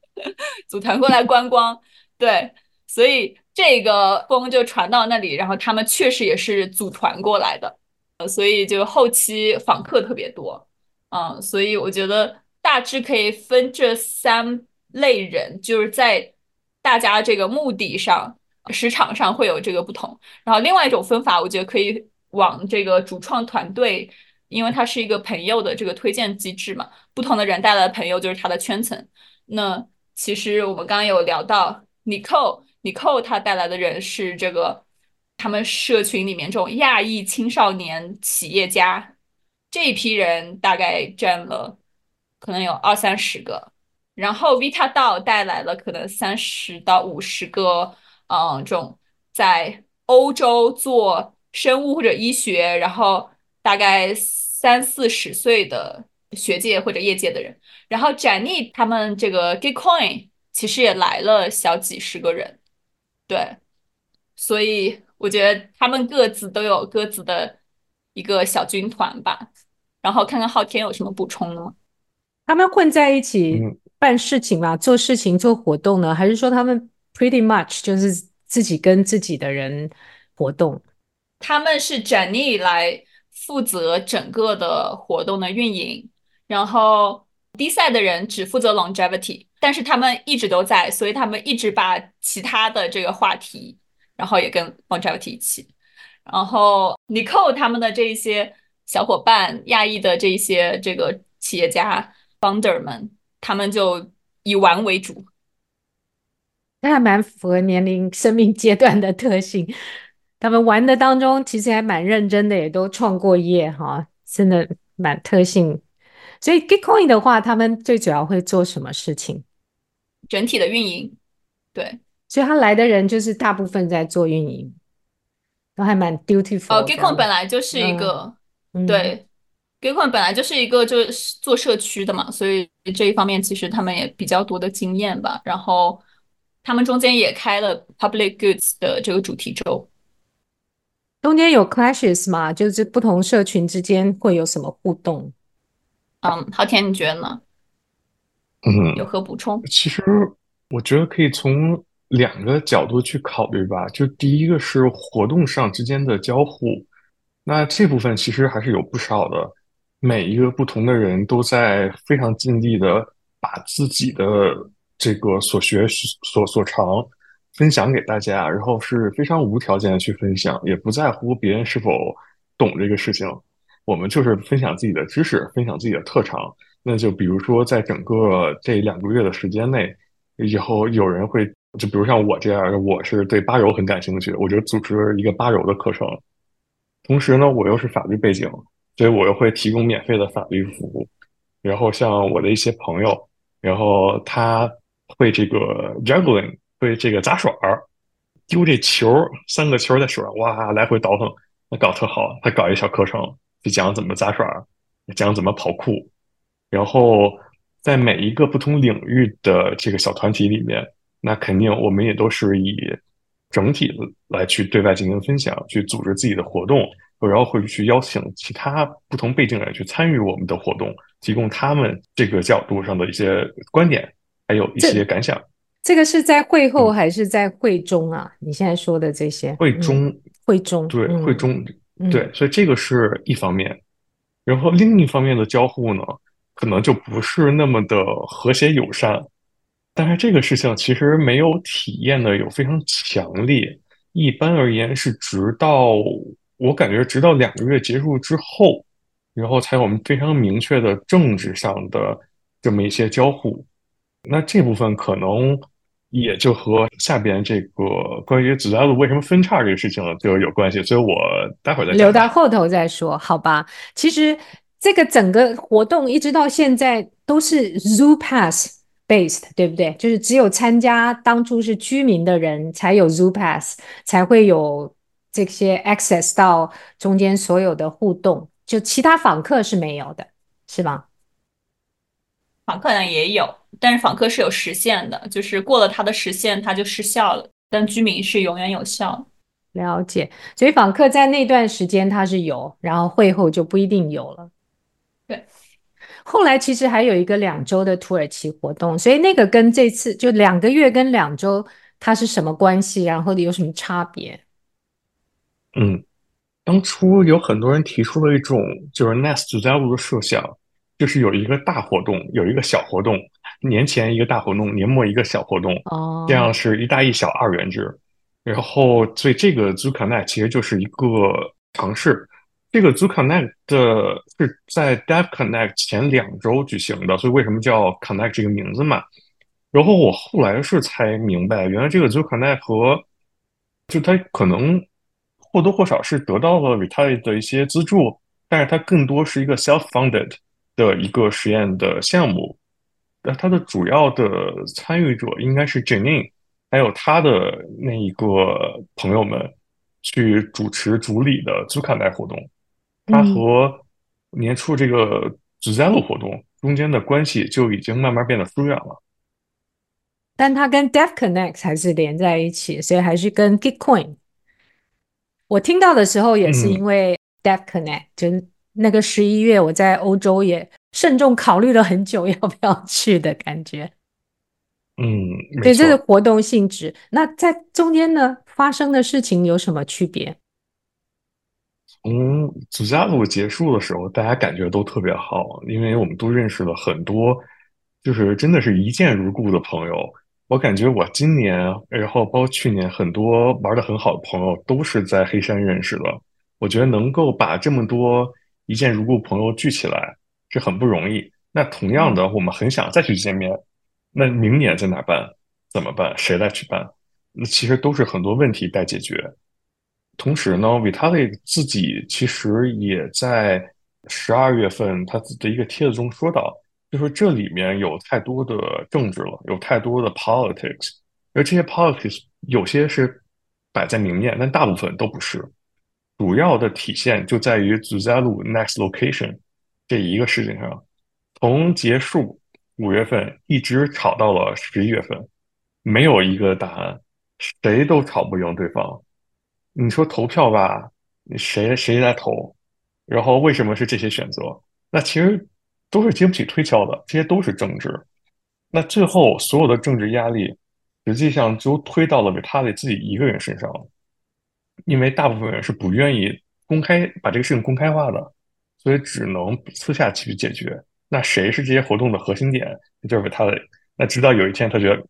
组团过来观光，对，所以这个风就传到那里，然后他们确实也是组团过来的。呃所以就后期访客特别多，嗯，所以我觉得大致可以分这三类人，就是在大家这个目的上、时长上会有这个不同。然后另外一种分法，我觉得可以往这个主创团队，因为它是一个朋友的这个推荐机制嘛，不同的人带来的朋友就是他的圈层。那其实我们刚刚有聊到 Nicole，Nicole 他带来的人是这个。他们社群里面这种亚裔青少年企业家这一批人大概占了可能有二三十个，然后 Vita Doll 带来了可能三十到五十个，嗯，这种在欧洲做生物或者医学，然后大概三四十岁的学界或者业界的人，然后展历他们这个 Gitcoin 其实也来了小几十个人，对，所以。我觉得他们各自都有各自的一个小军团吧，然后看看昊天有什么补充的吗？他们混在一起办事情嘛，做事情做活动呢，还是说他们 pretty much 就是自己跟自己的人活动？他们是 Jenny 来负责整个的活动的运营，然后 D 赛的人只负责 longevity，但是他们一直都在，所以他们一直把其他的这个话题。然后也跟 longevity 一起，然后 Nicole 他们的这一些小伙伴，亚裔的这些这个企业家 founder 们，他们就以玩为主，那还蛮符合年龄、生命阶段的特性。他们玩的当中，其实还蛮认真的，也都创过业哈，真的蛮特性。所以 Gitcoin 的话，他们最主要会做什么事情？整体的运营，对。所以他来的人就是大部分在做运营，都还蛮 dutiful。哦，Gitcoin 本来就是一个，嗯、对、嗯、，Gitcoin 本来就是一个就是做社区的嘛，所以这一方面其实他们也比较多的经验吧。然后他们中间也开了 Public Goods 的这个主题周。中间有 clashes 吗？就是不同社群之间会有什么互动？嗯，昊天你觉得呢？嗯，有何补充？其实我觉得可以从。两个角度去考虑吧，就第一个是活动上之间的交互，那这部分其实还是有不少的，每一个不同的人都在非常尽力的把自己的这个所学所所长分享给大家，然后是非常无条件的去分享，也不在乎别人是否懂这个事情，我们就是分享自己的知识，分享自己的特长。那就比如说在整个这两个月的时间内，以后有人会。就比如像我这样，我是对八柔很感兴趣，我就组织一个八柔的课程。同时呢，我又是法律背景，所以我又会提供免费的法律服务。然后像我的一些朋友，然后他会这个 juggling，会这个杂耍儿，丢这球，三个球在手上哇来回倒腾，那搞特好。他搞一小课程，就讲怎么杂耍，讲怎么跑酷。然后在每一个不同领域的这个小团体里面。那肯定，我们也都是以整体的来去对外进行分享，去组织自己的活动，然后会去邀请其他不同背景的人去参与我们的活动，提供他们这个角度上的一些观点，还有一些感想。这，这个是在会后还是在会中啊？嗯、你现在说的这些？会中，嗯、会中，对，嗯、会中，对，所以这个是一方面。然后另一方面的交互呢，可能就不是那么的和谐友善。但是这个事情其实没有体验的有非常强烈。一般而言是直到我感觉直到两个月结束之后，然后才有我们非常明确的政治上的这么一些交互。那这部分可能也就和下边这个关于子家路为什么分叉这个事情就有关系。所以我待会儿再留到后头再说，好吧？其实这个整个活动一直到现在都是 Zoo Pass。Based 对不对？就是只有参加当初是居民的人才有 Zoo Pass，才会有这些 access 到中间所有的互动，就其他访客是没有的，是吗？访客呢也有，但是访客是有时限的，就是过了他的时限，他就失效了。但居民是永远有效。了解，所以访客在那段时间他是有，然后会后就不一定有了。对，后来其实还有一个两周的土耳其活动，所以那个跟这次就两个月跟两周它是什么关系，然后有什么差别？嗯，当初有很多人提出了一种就是加路的设想，就是有一个大活动，有一个小活动，年前一个大活动，年末一个小活动，哦，这样是一大一小二元制。然后，所以这个 ZooConnect 其实就是一个尝试。这个 ZooConnect 的是在 DevConnect 前两周举行的，所以为什么叫 Connect 这个名字嘛？然后我后来是才明白，原来这个 ZooConnect 和就它可能或多或少是得到了 Vitalik 的一些资助，但是它更多是一个 self-funded 的一个实验的项目。那它的主要的参与者应该是 Janine。还有他的那一个朋友们去主持主理的 ZooConnect 活动，他和年初这个 Zooxalo 活动中间的关系就已经慢慢变得疏远了。但他跟 DevConnect 还是连在一起，所以还是跟 Gitcoin。我听到的时候也是因为 DevConnect，、嗯、就那个十一月我在欧洲也慎重考虑了很久要不要去的感觉。嗯，对，这是活动性质。那在中间呢，发生的事情有什么区别？从祖加路结束的时候，大家感觉都特别好，因为我们都认识了很多，就是真的是一见如故的朋友。我感觉我今年，然后包括去年，很多玩的很好的朋友都是在黑山认识的。我觉得能够把这么多一见如故朋友聚起来是很不容易。那同样的，我们很想再去见面。那明年在哪办？怎么办？谁来去办？那其实都是很多问题待解决。同时呢，Vitalik 自己其实也在十二月份他自己的一个帖子中说到，就说这里面有太多的政治了，有太多的 politics，而这些 politics 有些是摆在明面，但大部分都不是。主要的体现就在于 Zooxalo Next Location 这一个事情上，从结束。五月份一直吵到了十一月份，没有一个答案，谁都吵不赢对方。你说投票吧，谁谁来投？然后为什么是这些选择？那其实都是经不起推敲的，这些都是政治。那最后所有的政治压力，实际上就推到了 Vitalik 自己一个人身上，因为大部分人是不愿意公开把这个事情公开化的，所以只能私下去解决。那谁是这些活动的核心点？就是维塔利。那直到有一天，他觉得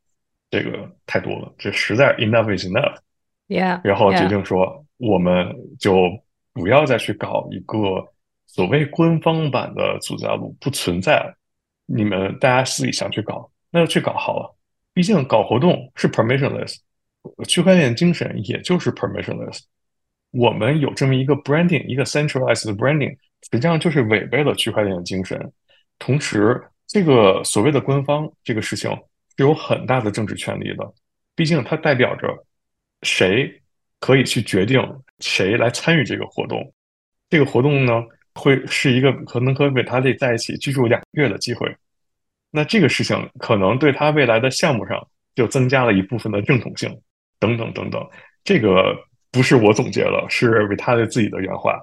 这个太多了，这实在 enough is enough，yeah, 然后决定说我们就不要再去搞一个所谓官方版的祖加路，不存在。你们大家自己想去搞，那就去搞好了。毕竟搞活动是 permissionless，区块链精神也就是 permissionless。我们有这么一个 branding，一个 centralized branding，实际上就是违背了区块链的精神。同时，这个所谓的官方这个事情是有很大的政治权力的，毕竟它代表着谁可以去决定谁来参与这个活动。这个活动呢，会是一个可能和 Vitalik 在一起居住两个月的机会。那这个事情可能对他未来的项目上就增加了一部分的正统性，等等等等。这个不是我总结了，是维塔利自己的原话。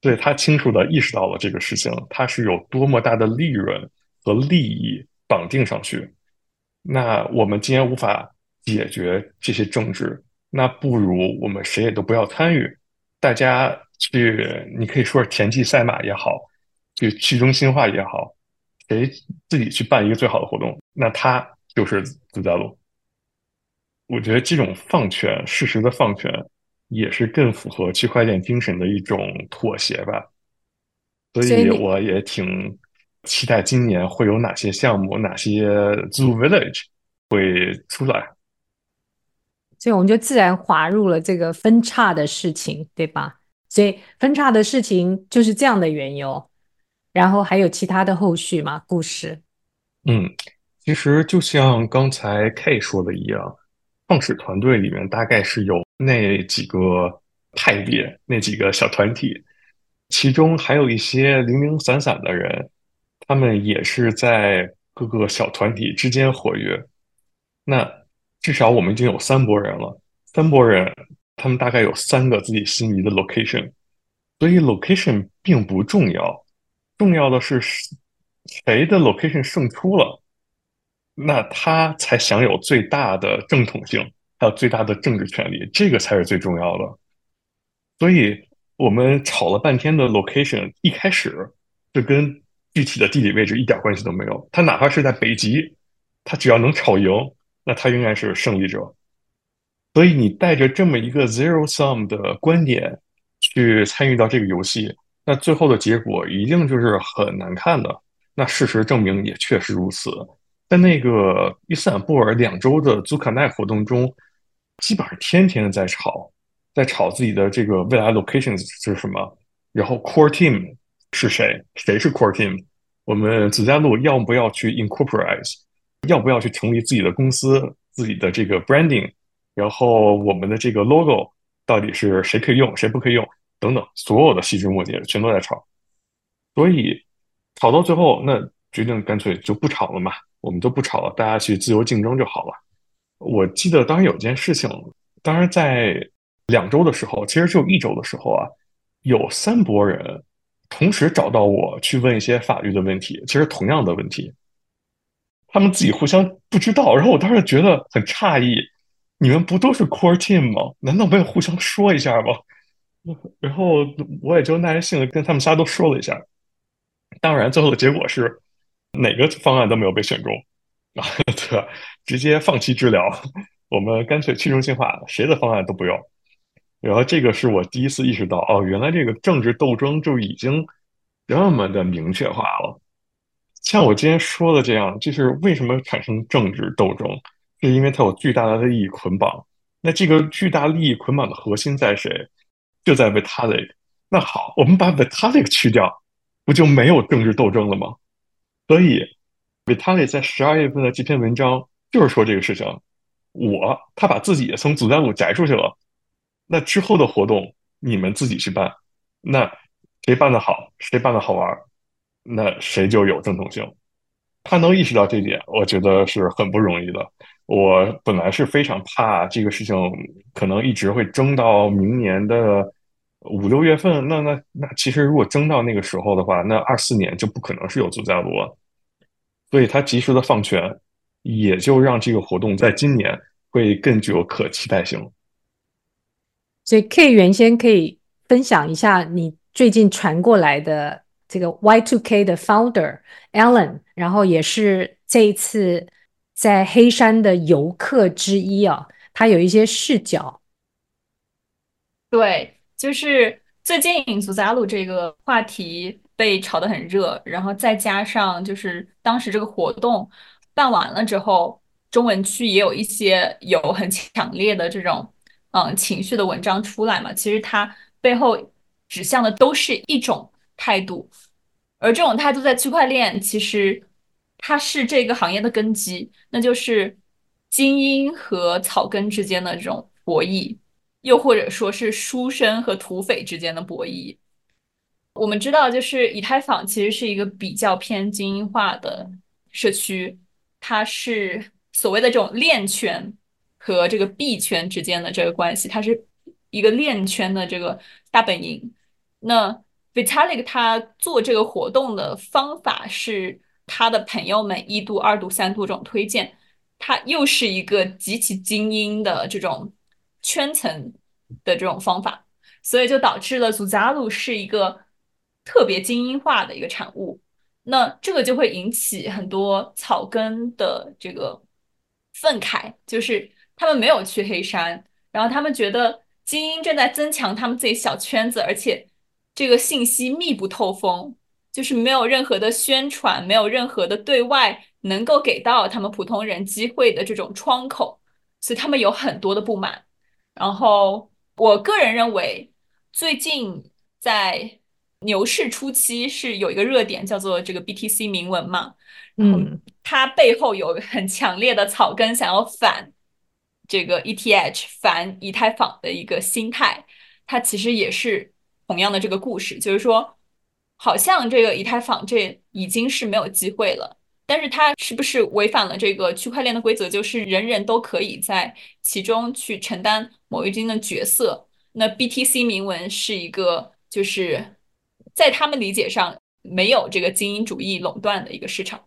对，他清楚地意识到了这个事情，他是有多么大的利润和利益绑定上去。那我们既然无法解决这些政治，那不如我们谁也都不要参与，大家去，你可以说是田忌赛马也好，去去中心化也好，谁自己去办一个最好的活动，那他就是自在路。我觉得这种放权，适时的放权。也是更符合区块链精神的一种妥协吧，所以我也挺期待今年会有哪些项目，哪些 Zoo Village 会出来。所以我们就自然滑入了这个分叉的事情，对吧？所以分叉的事情就是这样的缘由，然后还有其他的后续吗？故事？嗯，其实就像刚才 K 说的一样，创始团队里面大概是有。那几个派别，那几个小团体，其中还有一些零零散散的人，他们也是在各个小团体之间活跃。那至少我们已经有三拨人了，三拨人，他们大概有三个自己心仪的 location，所以 location 并不重要，重要的是谁的 location 胜出了，那他才享有最大的正统性，还有最大的政治权利，这个才是最重要的。所以我们吵了半天的 location，一开始就跟具体的地理位置一点关系都没有。他哪怕是在北极，他只要能吵赢，那他应该是胜利者。所以你带着这么一个 zero sum 的观点去参与到这个游戏，那最后的结果一定就是很难看的。那事实证明也确实如此。在那个伊斯坦布尔两周的祖卡奈活动中，基本上天天在吵。在吵自己的这个未来 locations 是什么，然后 core team 是谁？谁是 core team？我们子家路要不要去 incorporate？要不要去成立自己的公司？自己的这个 branding？然后我们的这个 logo 到底是谁可以用，谁不可以用？等等，所有的细枝末节全都在吵。所以吵到最后，那决定干脆就不吵了嘛，我们就不吵了，大家去自由竞争就好了。我记得当时有件事情，当时在。两周的时候，其实只有一周的时候啊，有三拨人同时找到我去问一些法律的问题，其实同样的问题，他们自己互相不知道，然后我当时觉得很诧异，你们不都是 core team 吗？难道没有互相说一下吗？然后我也就耐着性子跟他们仨都说了一下，当然最后的结果是哪个方案都没有被选中 啊，对，直接放弃治疗，我们干脆去中心化，谁的方案都不用。然后这个是我第一次意识到，哦，原来这个政治斗争就已经这么的明确化了。像我今天说的这样，就是为什么产生政治斗争，是因为它有巨大的利益捆绑。那这个巨大利益捆绑的核心在谁？就在 Vitalik。那好，我们把 Vitalik 去掉，不就没有政治斗争了吗？所以 Vitalik 在十二月份的这篇文章就是说这个事情。我他把自己从子弹路摘出去了。那之后的活动你们自己去办，那谁办得好，谁办得好玩，那谁就有正统性。他能意识到这点，我觉得是很不容易的。我本来是非常怕这个事情可能一直会争到明年的五六月份。那那那其实如果争到那个时候的话，那二四年就不可能是有足加罗。所以他及时的放权，也就让这个活动在今年会更具有可期待性。所以 K 原先可以分享一下你最近传过来的这个 Y2K 的 founder Alan，然后也是这一次在黑山的游客之一啊，他有一些视角。对，就是最近祖加鲁这个话题被炒得很热，然后再加上就是当时这个活动办完了之后，中文区也有一些有很强烈的这种。嗯，情绪的文章出来嘛，其实它背后指向的都是一种态度，而这种态度在区块链其实它是这个行业的根基，那就是精英和草根之间的这种博弈，又或者说是书生和土匪之间的博弈。我们知道，就是以太坊其实是一个比较偏精英化的社区，它是所谓的这种链圈。和这个币圈之间的这个关系，它是一个链圈的这个大本营。那 Vitalik 他做这个活动的方法是他的朋友们一度、二度、三度这种推荐，他又是一个极其精英的这种圈层的这种方法，所以就导致了 Zuzalu 是一个特别精英化的一个产物。那这个就会引起很多草根的这个愤慨，就是。他们没有去黑山，然后他们觉得精英正在增强他们自己小圈子，而且这个信息密不透风，就是没有任何的宣传，没有任何的对外能够给到他们普通人机会的这种窗口，所以他们有很多的不满。然后我个人认为，最近在牛市初期是有一个热点叫做这个 BTC 铭文嘛，嗯，它背后有很强烈的草根想要反。这个 ETH 反以太坊的一个心态，它其实也是同样的这个故事，就是说，好像这个以太坊这已经是没有机会了，但是它是不是违反了这个区块链的规则，就是人人都可以在其中去承担某一定的角色？那 BTC 铭文是一个，就是在他们理解上没有这个精英主义垄断的一个市场。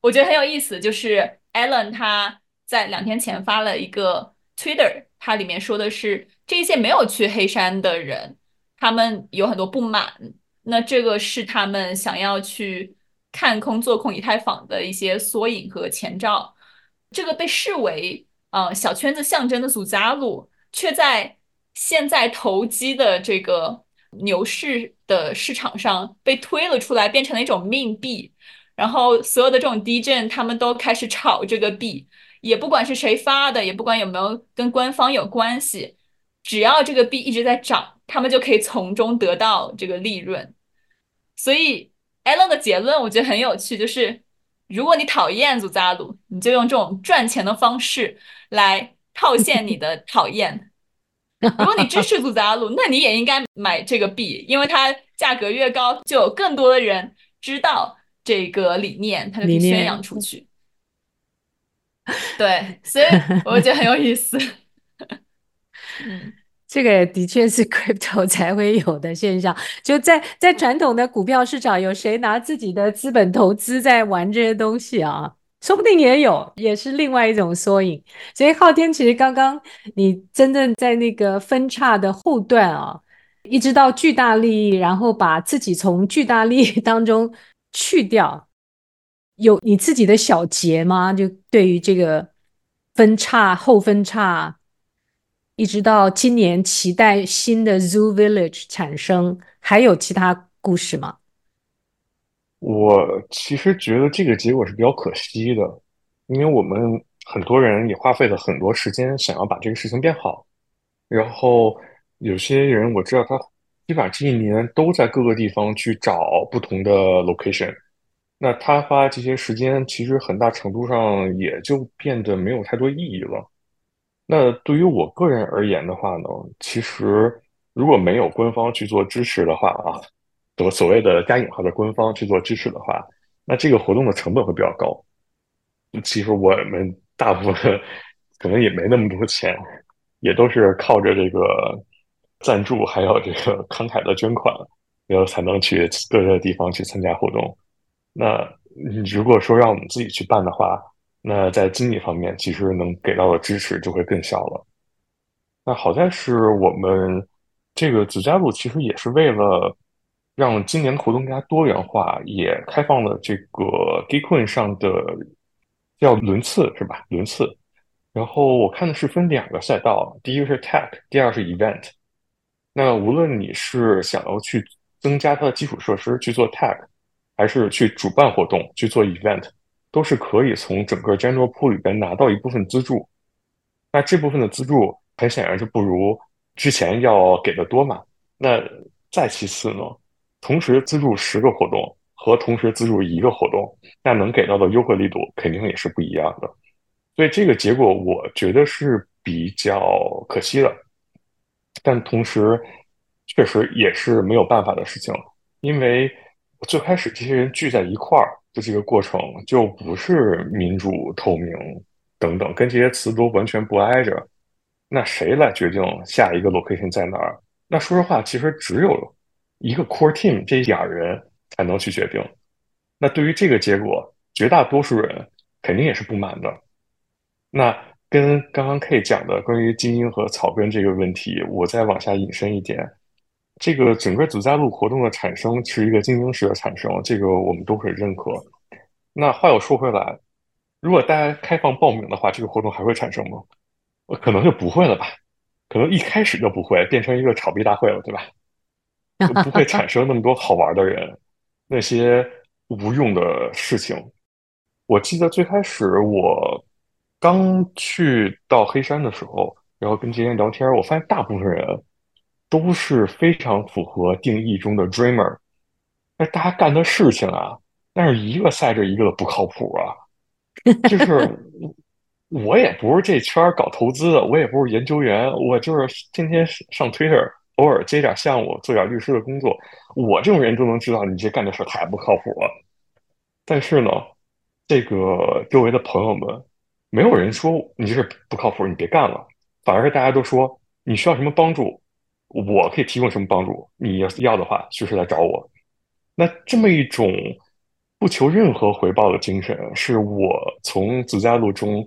我觉得很有意思，就是 Alan 他在两天前发了一个 Twitter，它里面说的是这一些没有去黑山的人，他们有很多不满。那这个是他们想要去看空做空以太坊的一些缩影和前兆。这个被视为呃小圈子象征的祖扎鲁，却在现在投机的这个牛市的市场上被推了出来，变成了一种命币。然后所有的这种地震他们都开始炒这个币，也不管是谁发的，也不管有没有跟官方有关系，只要这个币一直在涨，他们就可以从中得到这个利润。所以 Alan 的结论我觉得很有趣，就是如果你讨厌祖扎鲁，你就用这种赚钱的方式来套现你的 讨厌；如果你支持祖扎鲁，那你也应该买这个币，因为它价格越高，就有更多的人知道这个理念，它就可以宣扬出去。对，所以我觉得很有意思。嗯。这个的确是 crypto 才会有的现象，就在在传统的股票市场，有谁拿自己的资本投资在玩这些东西啊？说不定也有，也是另外一种缩影。所以昊天，其实刚刚你真正在那个分叉的后段啊，一直到巨大利益，然后把自己从巨大利益当中去掉，有你自己的小结吗？就对于这个分叉后分叉。一直到今年，期待新的 Zoo Village 产生，还有其他故事吗？我其实觉得这个结果是比较可惜的，因为我们很多人也花费了很多时间想要把这个事情变好，然后有些人我知道他基本上这一年都在各个地方去找不同的 location，那他花这些时间其实很大程度上也就变得没有太多意义了。那对于我个人而言的话呢，其实如果没有官方去做支持的话啊，所所谓的加引号的官方去做支持的话，那这个活动的成本会比较高。其实我们大部分可能也没那么多钱，也都是靠着这个赞助还有这个慷慨的捐款，然后才能去各个地方去参加活动。那如果说让我们自己去办的话，那在经济方面，其实能给到的支持就会更小了。那好在是我们这个子加禄其实也是为了让今年的活动更加多元化，也开放了这个 Gitcoin 上的叫轮次是吧？轮次。然后我看的是分两个赛道，第一个是 Tech，第二是 Event。那无论你是想要去增加它的基础设施去做 Tech，还是去主办活动去做 Event。都是可以从整个 general pool 里边拿到一部分资助，那这部分的资助很显然就不如之前要给的多嘛。那再其次呢，同时资助十个活动和同时资助一个活动，那能给到的优惠力度肯定也是不一样的。所以这个结果我觉得是比较可惜的，但同时确实也是没有办法的事情，因为最开始这些人聚在一块儿。就这个过程就不是民主、透明等等，跟这些词都完全不挨着。那谁来决定下一个 location 在哪儿？那说实话，其实只有一个 core team 这一点人才能去决定。那对于这个结果，绝大多数人肯定也是不满的。那跟刚刚 K 讲的关于精英和草根这个问题，我再往下引申一点。这个整个祖加禄活动的产生是一个精英式的产生，这个我们都很认可。那话又说回来，如果大家开放报名的话，这个活动还会产生吗？可能就不会了吧，可能一开始就不会变成一个炒币大会了，对吧？不会产生那么多好玩的人，那些无用的事情。我记得最开始我刚去到黑山的时候，然后跟这些人聊天，我发现大部分人。都是非常符合定义中的 dreamer，那大家干的事情啊，但是一个赛着一个的不靠谱啊，就是 我也不是这圈搞投资的，我也不是研究员，我就是天天上 Twitter，偶尔接点项目，做点律师的工作。我这种人都能知道你这干的事太不靠谱了。但是呢，这个周围的朋友们，没有人说你这是不靠谱，你别干了。反而是大家都说你需要什么帮助，我可以提供什么帮助，你要要的话，随时来找我。那这么一种不求任何回报的精神，是我从自家路中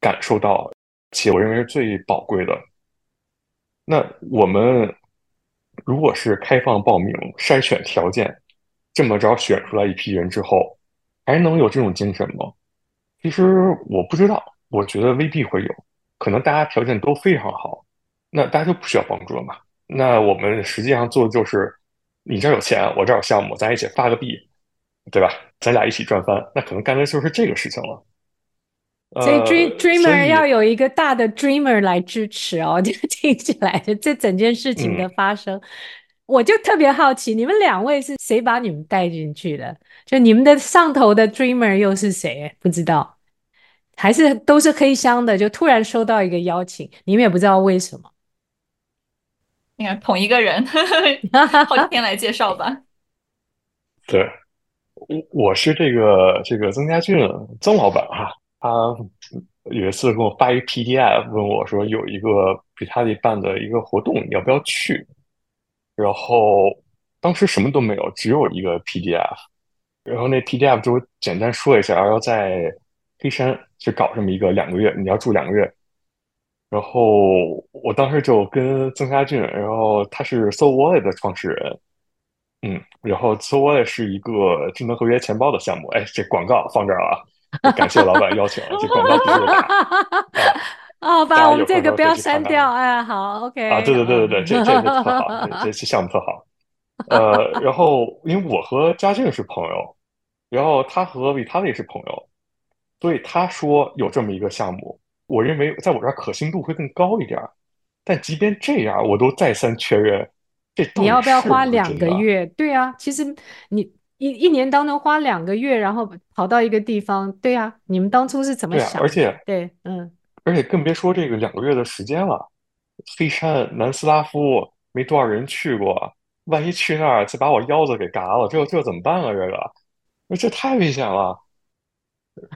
感受到，且我认为是最宝贵的。那我们如果是开放报名、筛选条件，这么着选出来一批人之后，还能有这种精神吗？其实我不知道，我觉得未必会有，可能大家条件都非常好，那大家就不需要帮助了嘛。那我们实际上做的就是。你这儿有钱，我这儿有项目，咱一起发个币，对吧？咱俩一起赚翻，那可能干的就是这个事情了。所以，dream dreamer 要有一个大的 dreamer 来支持哦，就听起来这整件事情的发生，嗯、我就特别好奇，你们两位是谁把你们带进去的？就你们的上头的 dreamer 又是谁？不知道，还是都是黑箱的？就突然收到一个邀请，你们也不知道为什么。应该同一个人，后天来介绍吧。对，我我是这个这个曾家俊曾老板哈，他有一次给我发一个 PDF，问我说有一个比特币办的一个活动，你要不要去？然后当时什么都没有，只有一个 PDF，然后那 PDF 就简单说一下，然后在黑山去搞这么一个两个月，你要住两个月。然后我当时就跟曾家俊，然后他是 SoWallet 的创始人，嗯，然后 SoWallet 是一个智能合约钱包的项目，哎，这广告放这儿啊，感谢老板邀请，这广告必须得打。哦，把我们这个不要删掉，哎，好，OK。啊，对对对对对，这这个特好，这 期项目特好。呃，然后因为我和家俊是朋友，然后他和 Vitalik 是朋友，所以他说有这么一个项目。我认为在我这儿可信度会更高一点，但即便这样，我都再三确认，这你要不要花两个月？对啊，其实你一一年当中花两个月，然后跑到一个地方，对啊，你们当初是怎么想的？而且对，嗯，而且更别说这个两个月的时间了。黑山南斯拉夫没多少人去过，万一去那儿再把我腰子给嘎了，这这怎么办啊？这个，这太危险了。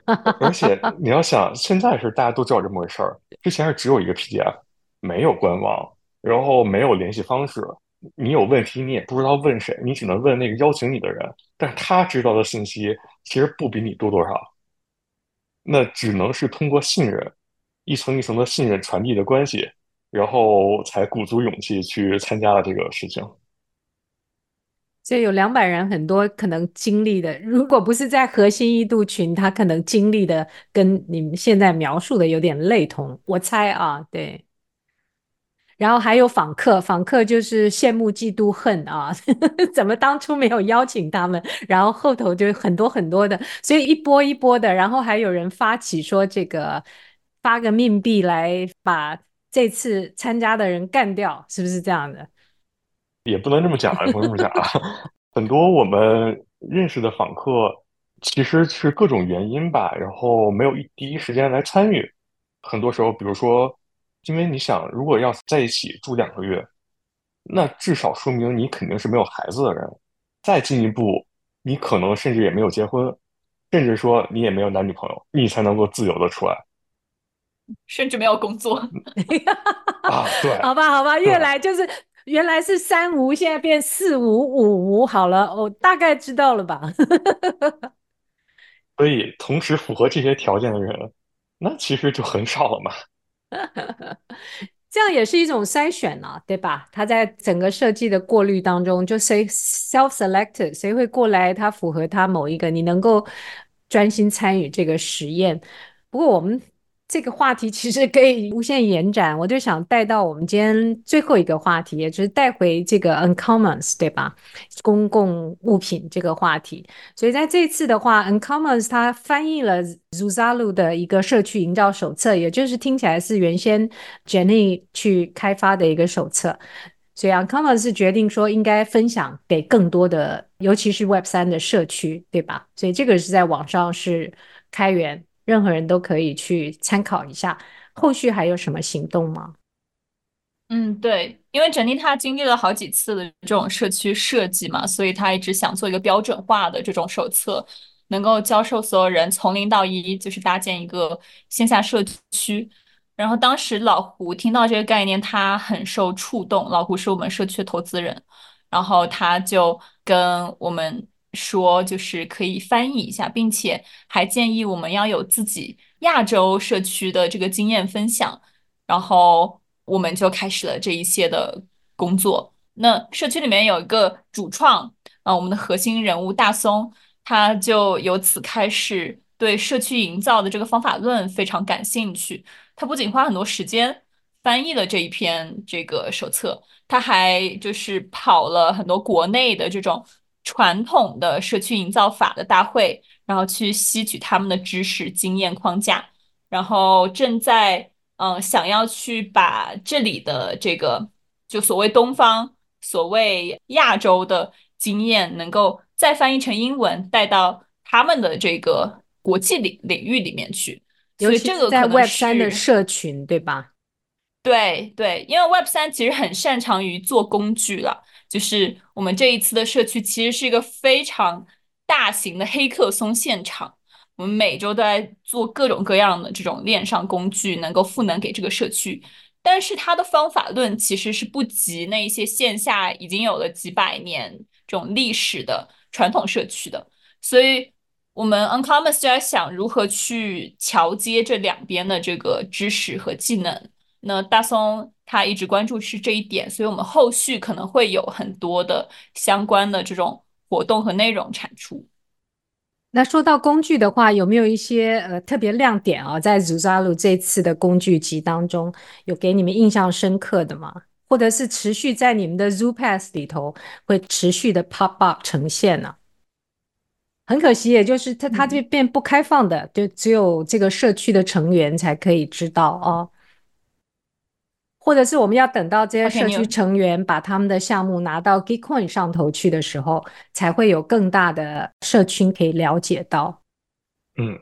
而且你要想，现在是大家都知道这么回事儿。之前是只有一个 PDF，没有官网，然后没有联系方式。你有问题，你也不知道问谁，你只能问那个邀请你的人。但是他知道的信息其实不比你多多少。那只能是通过信任，一层一层的信任传递的关系，然后才鼓足勇气去参加了这个事情。所以有两百人，很多可能经历的，如果不是在核心一度群，他可能经历的跟你们现在描述的有点类同，我猜啊，对。然后还有访客，访客就是羡慕嫉妒恨啊，怎么当初没有邀请他们？然后后头就很多很多的，所以一波一波的，然后还有人发起说这个发个命币来把这次参加的人干掉，是不是这样的？也不能这么讲，也不能这么讲啊。很多我们认识的访客，其实是各种原因吧，然后没有一第一时间来参与。很多时候，比如说，因为你想，如果要在一起住两个月，那至少说明你肯定是没有孩子的人。再进一步，你可能甚至也没有结婚，甚至说你也没有男女朋友，你才能够自由的出来。甚至没有工作。啊，对，好吧，好吧，越来就是。原来是三无，现在变四无五无，好了，我大概知道了吧？所以，同时符合这些条件的人，那其实就很少了嘛。这样也是一种筛选呢、啊，对吧？他在整个设计的过滤当中，就谁 self-selected，谁会过来，他符合他某一个，你能够专心参与这个实验。不过我们。这个话题其实可以无限延展，我就想带到我们今天最后一个话题，也就是带回这个 Uncommons，对吧？公共物品这个话题。所以在这次的话，Uncommons 它翻译了 Zuzalu 的一个社区营造手册，也就是听起来是原先 Jenny 去开发的一个手册。所以 Uncommons 是决定说应该分享给更多的，尤其是 Web 三的社区，对吧？所以这个是在网上是开源。任何人都可以去参考一下。后续还有什么行动吗？嗯，对，因为整妮她经历了好几次的这种社区设计嘛，所以她一直想做一个标准化的这种手册，能够教授所有人从零到一，就是搭建一个线下社区。然后当时老胡听到这个概念，他很受触动。老胡是我们社区的投资人，然后他就跟我们说，就是可以翻译一下，并且还建议我们要有自己亚洲社区的这个经验分享。然后我们就开始了这一切的工作。那社区里面有一个主创啊，我们的核心人物大松，他就由此开始对社区营造的这个方法论非常感兴趣。他不仅花很多时间翻译了这一篇这个手册，他还就是跑了很多国内的这种传统的社区营造法的大会，然后去吸取他们的知识经验框架，然后正在嗯想要去把这里的这个就所谓东方、所谓亚洲的经验，能够再翻译成英文，带到他们的这个国际领领域里面去。所以这个在 Web 三的社群，对吧？对对，因为 Web 三其实很擅长于做工具了。就是我们这一次的社区其实是一个非常大型的黑客松现场，我们每周都在做各种各样的这种链上工具，能够赋能给这个社区。但是它的方法论其实是不及那些线下已经有了几百年这种历史的传统社区的，所以。我们 Uncommons 就在想如何去桥接这两边的这个知识和技能。那大松他一直关注是这一点，所以我们后续可能会有很多的相关的这种活动和内容产出。那说到工具的话，有没有一些呃特别亮点啊？在 Zuzalu 这次的工具集当中，有给你们印象深刻的吗？或者是持续在你们的 Zoo Pass 里头会持续的 pop up 呈现呢？很可惜，也就是它它这边不开放的，就只有这个社区的成员才可以知道哦。或者是我们要等到这些社区成员把他们的项目拿到 Gitcoin 上头去的时候，才会有更大的社群可以了解到。嗯，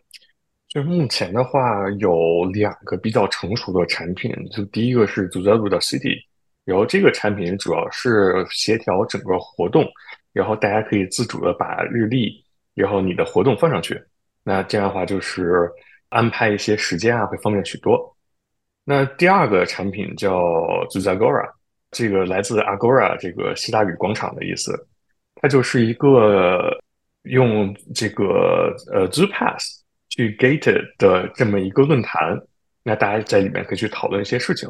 就目前的话，有两个比较成熟的产品，就第一个是 Zuzalu 的 City，然后这个产品主要是协调整个活动，然后大家可以自主的把日历。然后你的活动放上去，那这样的话就是安排一些时间啊，会方便许多。那第二个产品叫 Zuzagora，这个来自 Agora 这个希腊语广场的意思，它就是一个用这个呃 Zupass 去 gated 的这么一个论坛，那大家在里面可以去讨论一些事情。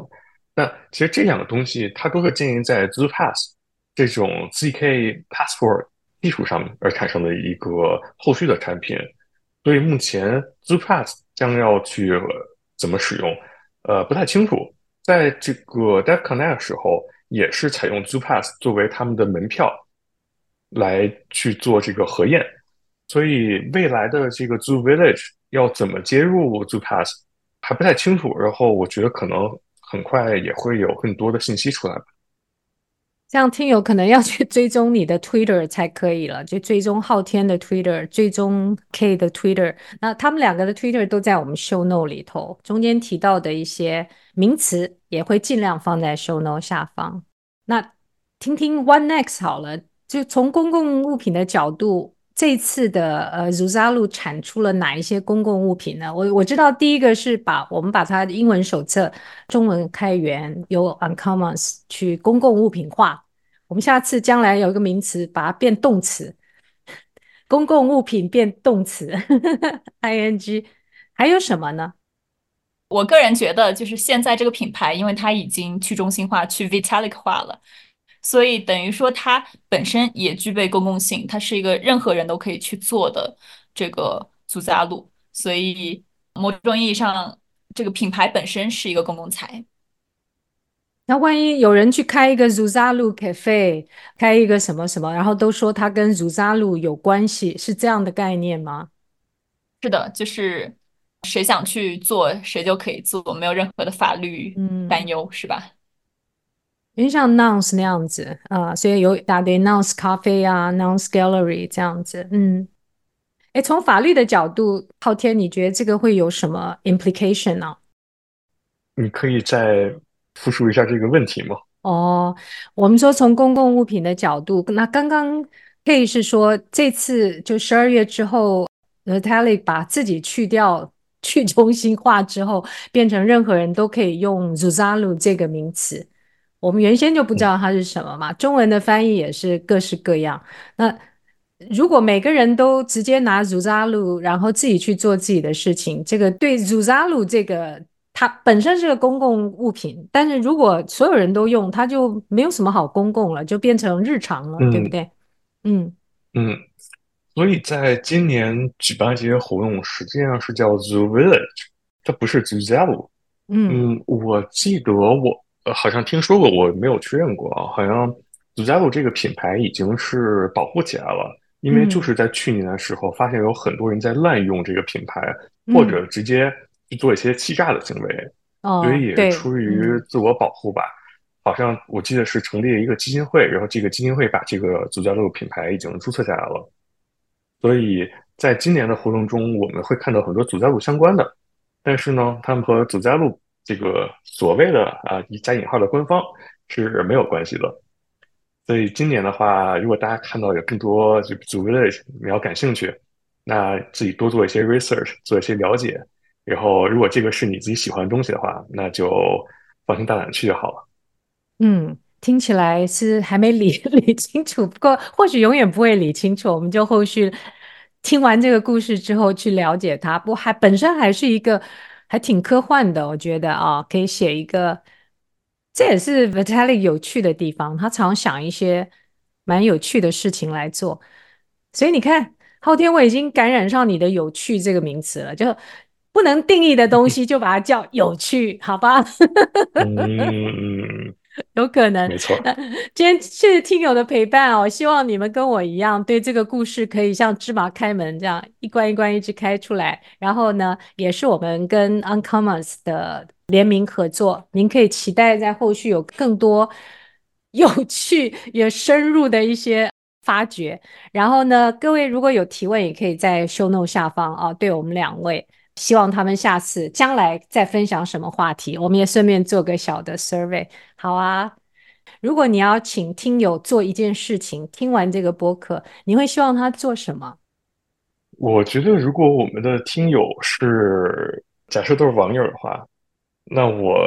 那其实这两个东西它都是建立在 Zupass 这种 zk passport。技术上面而产生的一个后续的产品，所以目前 Zupass 将要去怎么使用，呃，不太清楚。在这个 DevConnect 时候，也是采用 Zoo Pass 作为他们的门票来去做这个核验，所以未来的这个 Zoo Village 要怎么接入 Zoo Pass 还不太清楚。然后我觉得可能很快也会有更多的信息出来吧。这样听友可能要去追踪你的 Twitter 才可以了，就追踪昊天的 Twitter，追踪 K 的 Twitter。那他们两个的 Twitter 都在我们 Show Note 里头，中间提到的一些名词也会尽量放在 Show Note 下方。那听听 One Next 好了，就从公共物品的角度。这次的呃，Zuzalu 产出了哪一些公共物品呢？我我知道第一个是把我们把它的英文手册中文开源由 Uncommons 去公共物品化。我们下次将来有一个名词，把它变动词，公共物品变动词，ing。还有什么呢？我个人觉得，就是现在这个品牌，因为它已经去中心化、去 Vitalik 化了。所以等于说，它本身也具备公共性，它是一个任何人都可以去做的这个 Zuzalu。所以某种意义上，这个品牌本身是一个公共财。那万一有人去开一个 Zuzalu Cafe，开一个什么什么，然后都说它跟 Zuzalu 有关系，是这样的概念吗？是的，就是谁想去做，谁就可以做，没有任何的法律担忧，嗯、是吧？因为像 Nouns 那样子啊，所以有一大堆 Nouns 咖啡啊，Nouns Gallery 这样子，嗯，哎，从法律的角度，昊天，你觉得这个会有什么 implication 呢？你可以再复述一下这个问题吗？哦，我们说从公共物品的角度，那刚刚 Kate 是说这次就十二月之后，Vitalik 把自己去掉去中心化之后，变成任何人都可以用 Zuzalu 这个名词。我们原先就不知道它是什么嘛，中文的翻译也是各式各样。那如果每个人都直接拿 Zuzalu，然后自己去做自己的事情，这个对 Zuzalu 这个它本身是个公共物品，但是如果所有人都用，它就没有什么好公共了，就变成日常了，嗯、对不对？嗯嗯，所以在今年举办这些活动，实际上是叫 Zoo Village，它不是 Zuzalu。嗯嗯，我记得我好像听说过，我没有确认过啊，好像 Zuzalu 这个品牌已经是保护起来了。因为就是在去年的时候，发现有很多人在滥用这个品牌，嗯、或者直接去做一些欺诈的行为，哦、所以也出于自我保护吧。好像我记得是成立了一个基金会，然后这个基金会把这个 Zuzalu 品牌已经注册下来了。所以在今年的活动中，我们会看到很多 Zuzalu 相关的，但是呢，他们和 Zuzalu 这个所谓的啊加引号的官方是没有关系的。所以今年的话，如果大家看到有更多就组织的你要感兴趣，那自己多做一些 research，做一些了解。然后，如果这个是你自己喜欢的东西的话，那就放心大胆去就好了。嗯，听起来是还没理 理清楚，不过或许永远不会理清楚。我们就后续听完这个故事之后去了解它。不还本身还是一个还挺科幻的，我觉得啊，可以写一个。这也是 Vitalik 有趣的地方，他常想一些蛮有趣的事情来做。所以你看，昊天，我已经感染上你的“有趣”这个名词了，就不能定义的东西就把它叫有趣，好吧？嗯，有可能，没错。今天谢谢听友的陪伴哦，希望你们跟我一样，对这个故事可以像芝麻开门这样一关一关一直开出来。然后呢，也是我们跟 Uncommons 的。联名合作，您可以期待在后续有更多 有趣也深入的一些发掘。然后呢，各位如果有提问，也可以在 show note 下方啊，对我们两位，希望他们下次将来再分享什么话题，我们也顺便做个小的 survey。好啊，如果你要请听友做一件事情，听完这个播客，你会希望他做什么？我觉得，如果我们的听友是假设都是网友的话。那我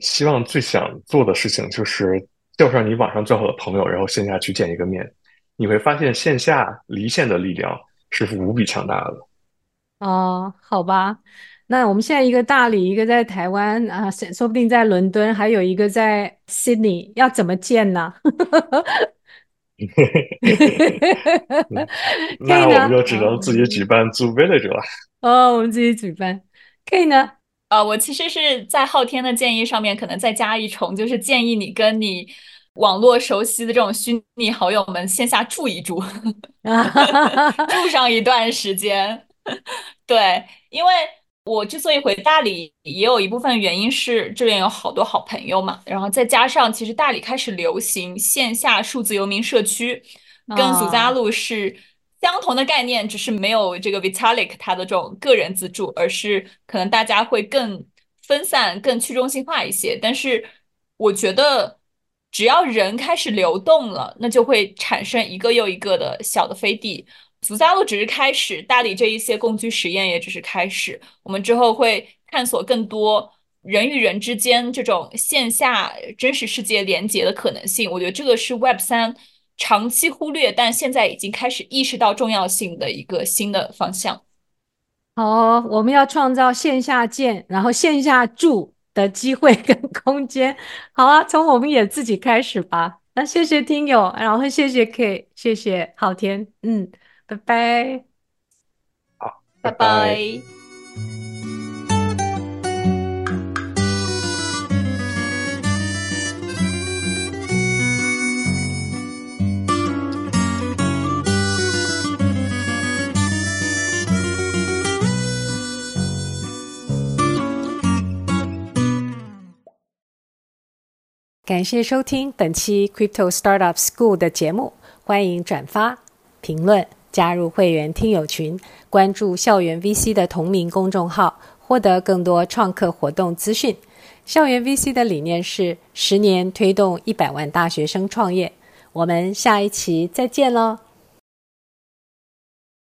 希望最想做的事情就是叫上你网上最好的朋友，然后线下去见一个面。你会发现线下离线的力量是无比强大的。哦，好吧，那我们现在一个大理，一个在台湾啊，说不定在伦敦，还有一个在 Sydney，要怎么见呢？那我们就只能自己举 办 Zoo Village 了。哦，我们自己举办，可以呢。呃，我其实是在昊天的建议上面，可能再加一重，就是建议你跟你网络熟悉的这种虚拟好友们线下住一住，啊住上一段时间。对，因为我之所以回大理，也有一部分原因是这边有好多好朋友嘛，然后再加上其实大理开始流行线下数字游民社区，跟 Zuzalu 是。相同的概念，只是没有这个 Vitalik 他的这种个人自助，而是可能大家会更分散、更去中心化一些。但是我觉得，只要人开始流动了，那就会产生一个又一个的小的飞地。Zuzalu 只是开始，大理这一些共居实验也只是开始。我们之后会探索更多人与人之间这种线下真实世界连接的可能性。我觉得这个是 Web 三。长期忽略，但现在已经开始意识到重要性的一个新的方向。好，我们要创造线下见，然后线下住的机会跟空间。好啊，从我们也自己开始吧。那谢谢听友，然后谢谢 K，谢谢昊天，嗯，拜拜。好，拜拜。拜拜。感谢收听本期 Crypto Startup School 的节目，欢迎转发、评论加入会员听友群，关注校园 VC 的同名公众号，获得更多创客活动资讯。校园 VC 的理念是十年推动一百万大学生创业。我们下一期再见喽！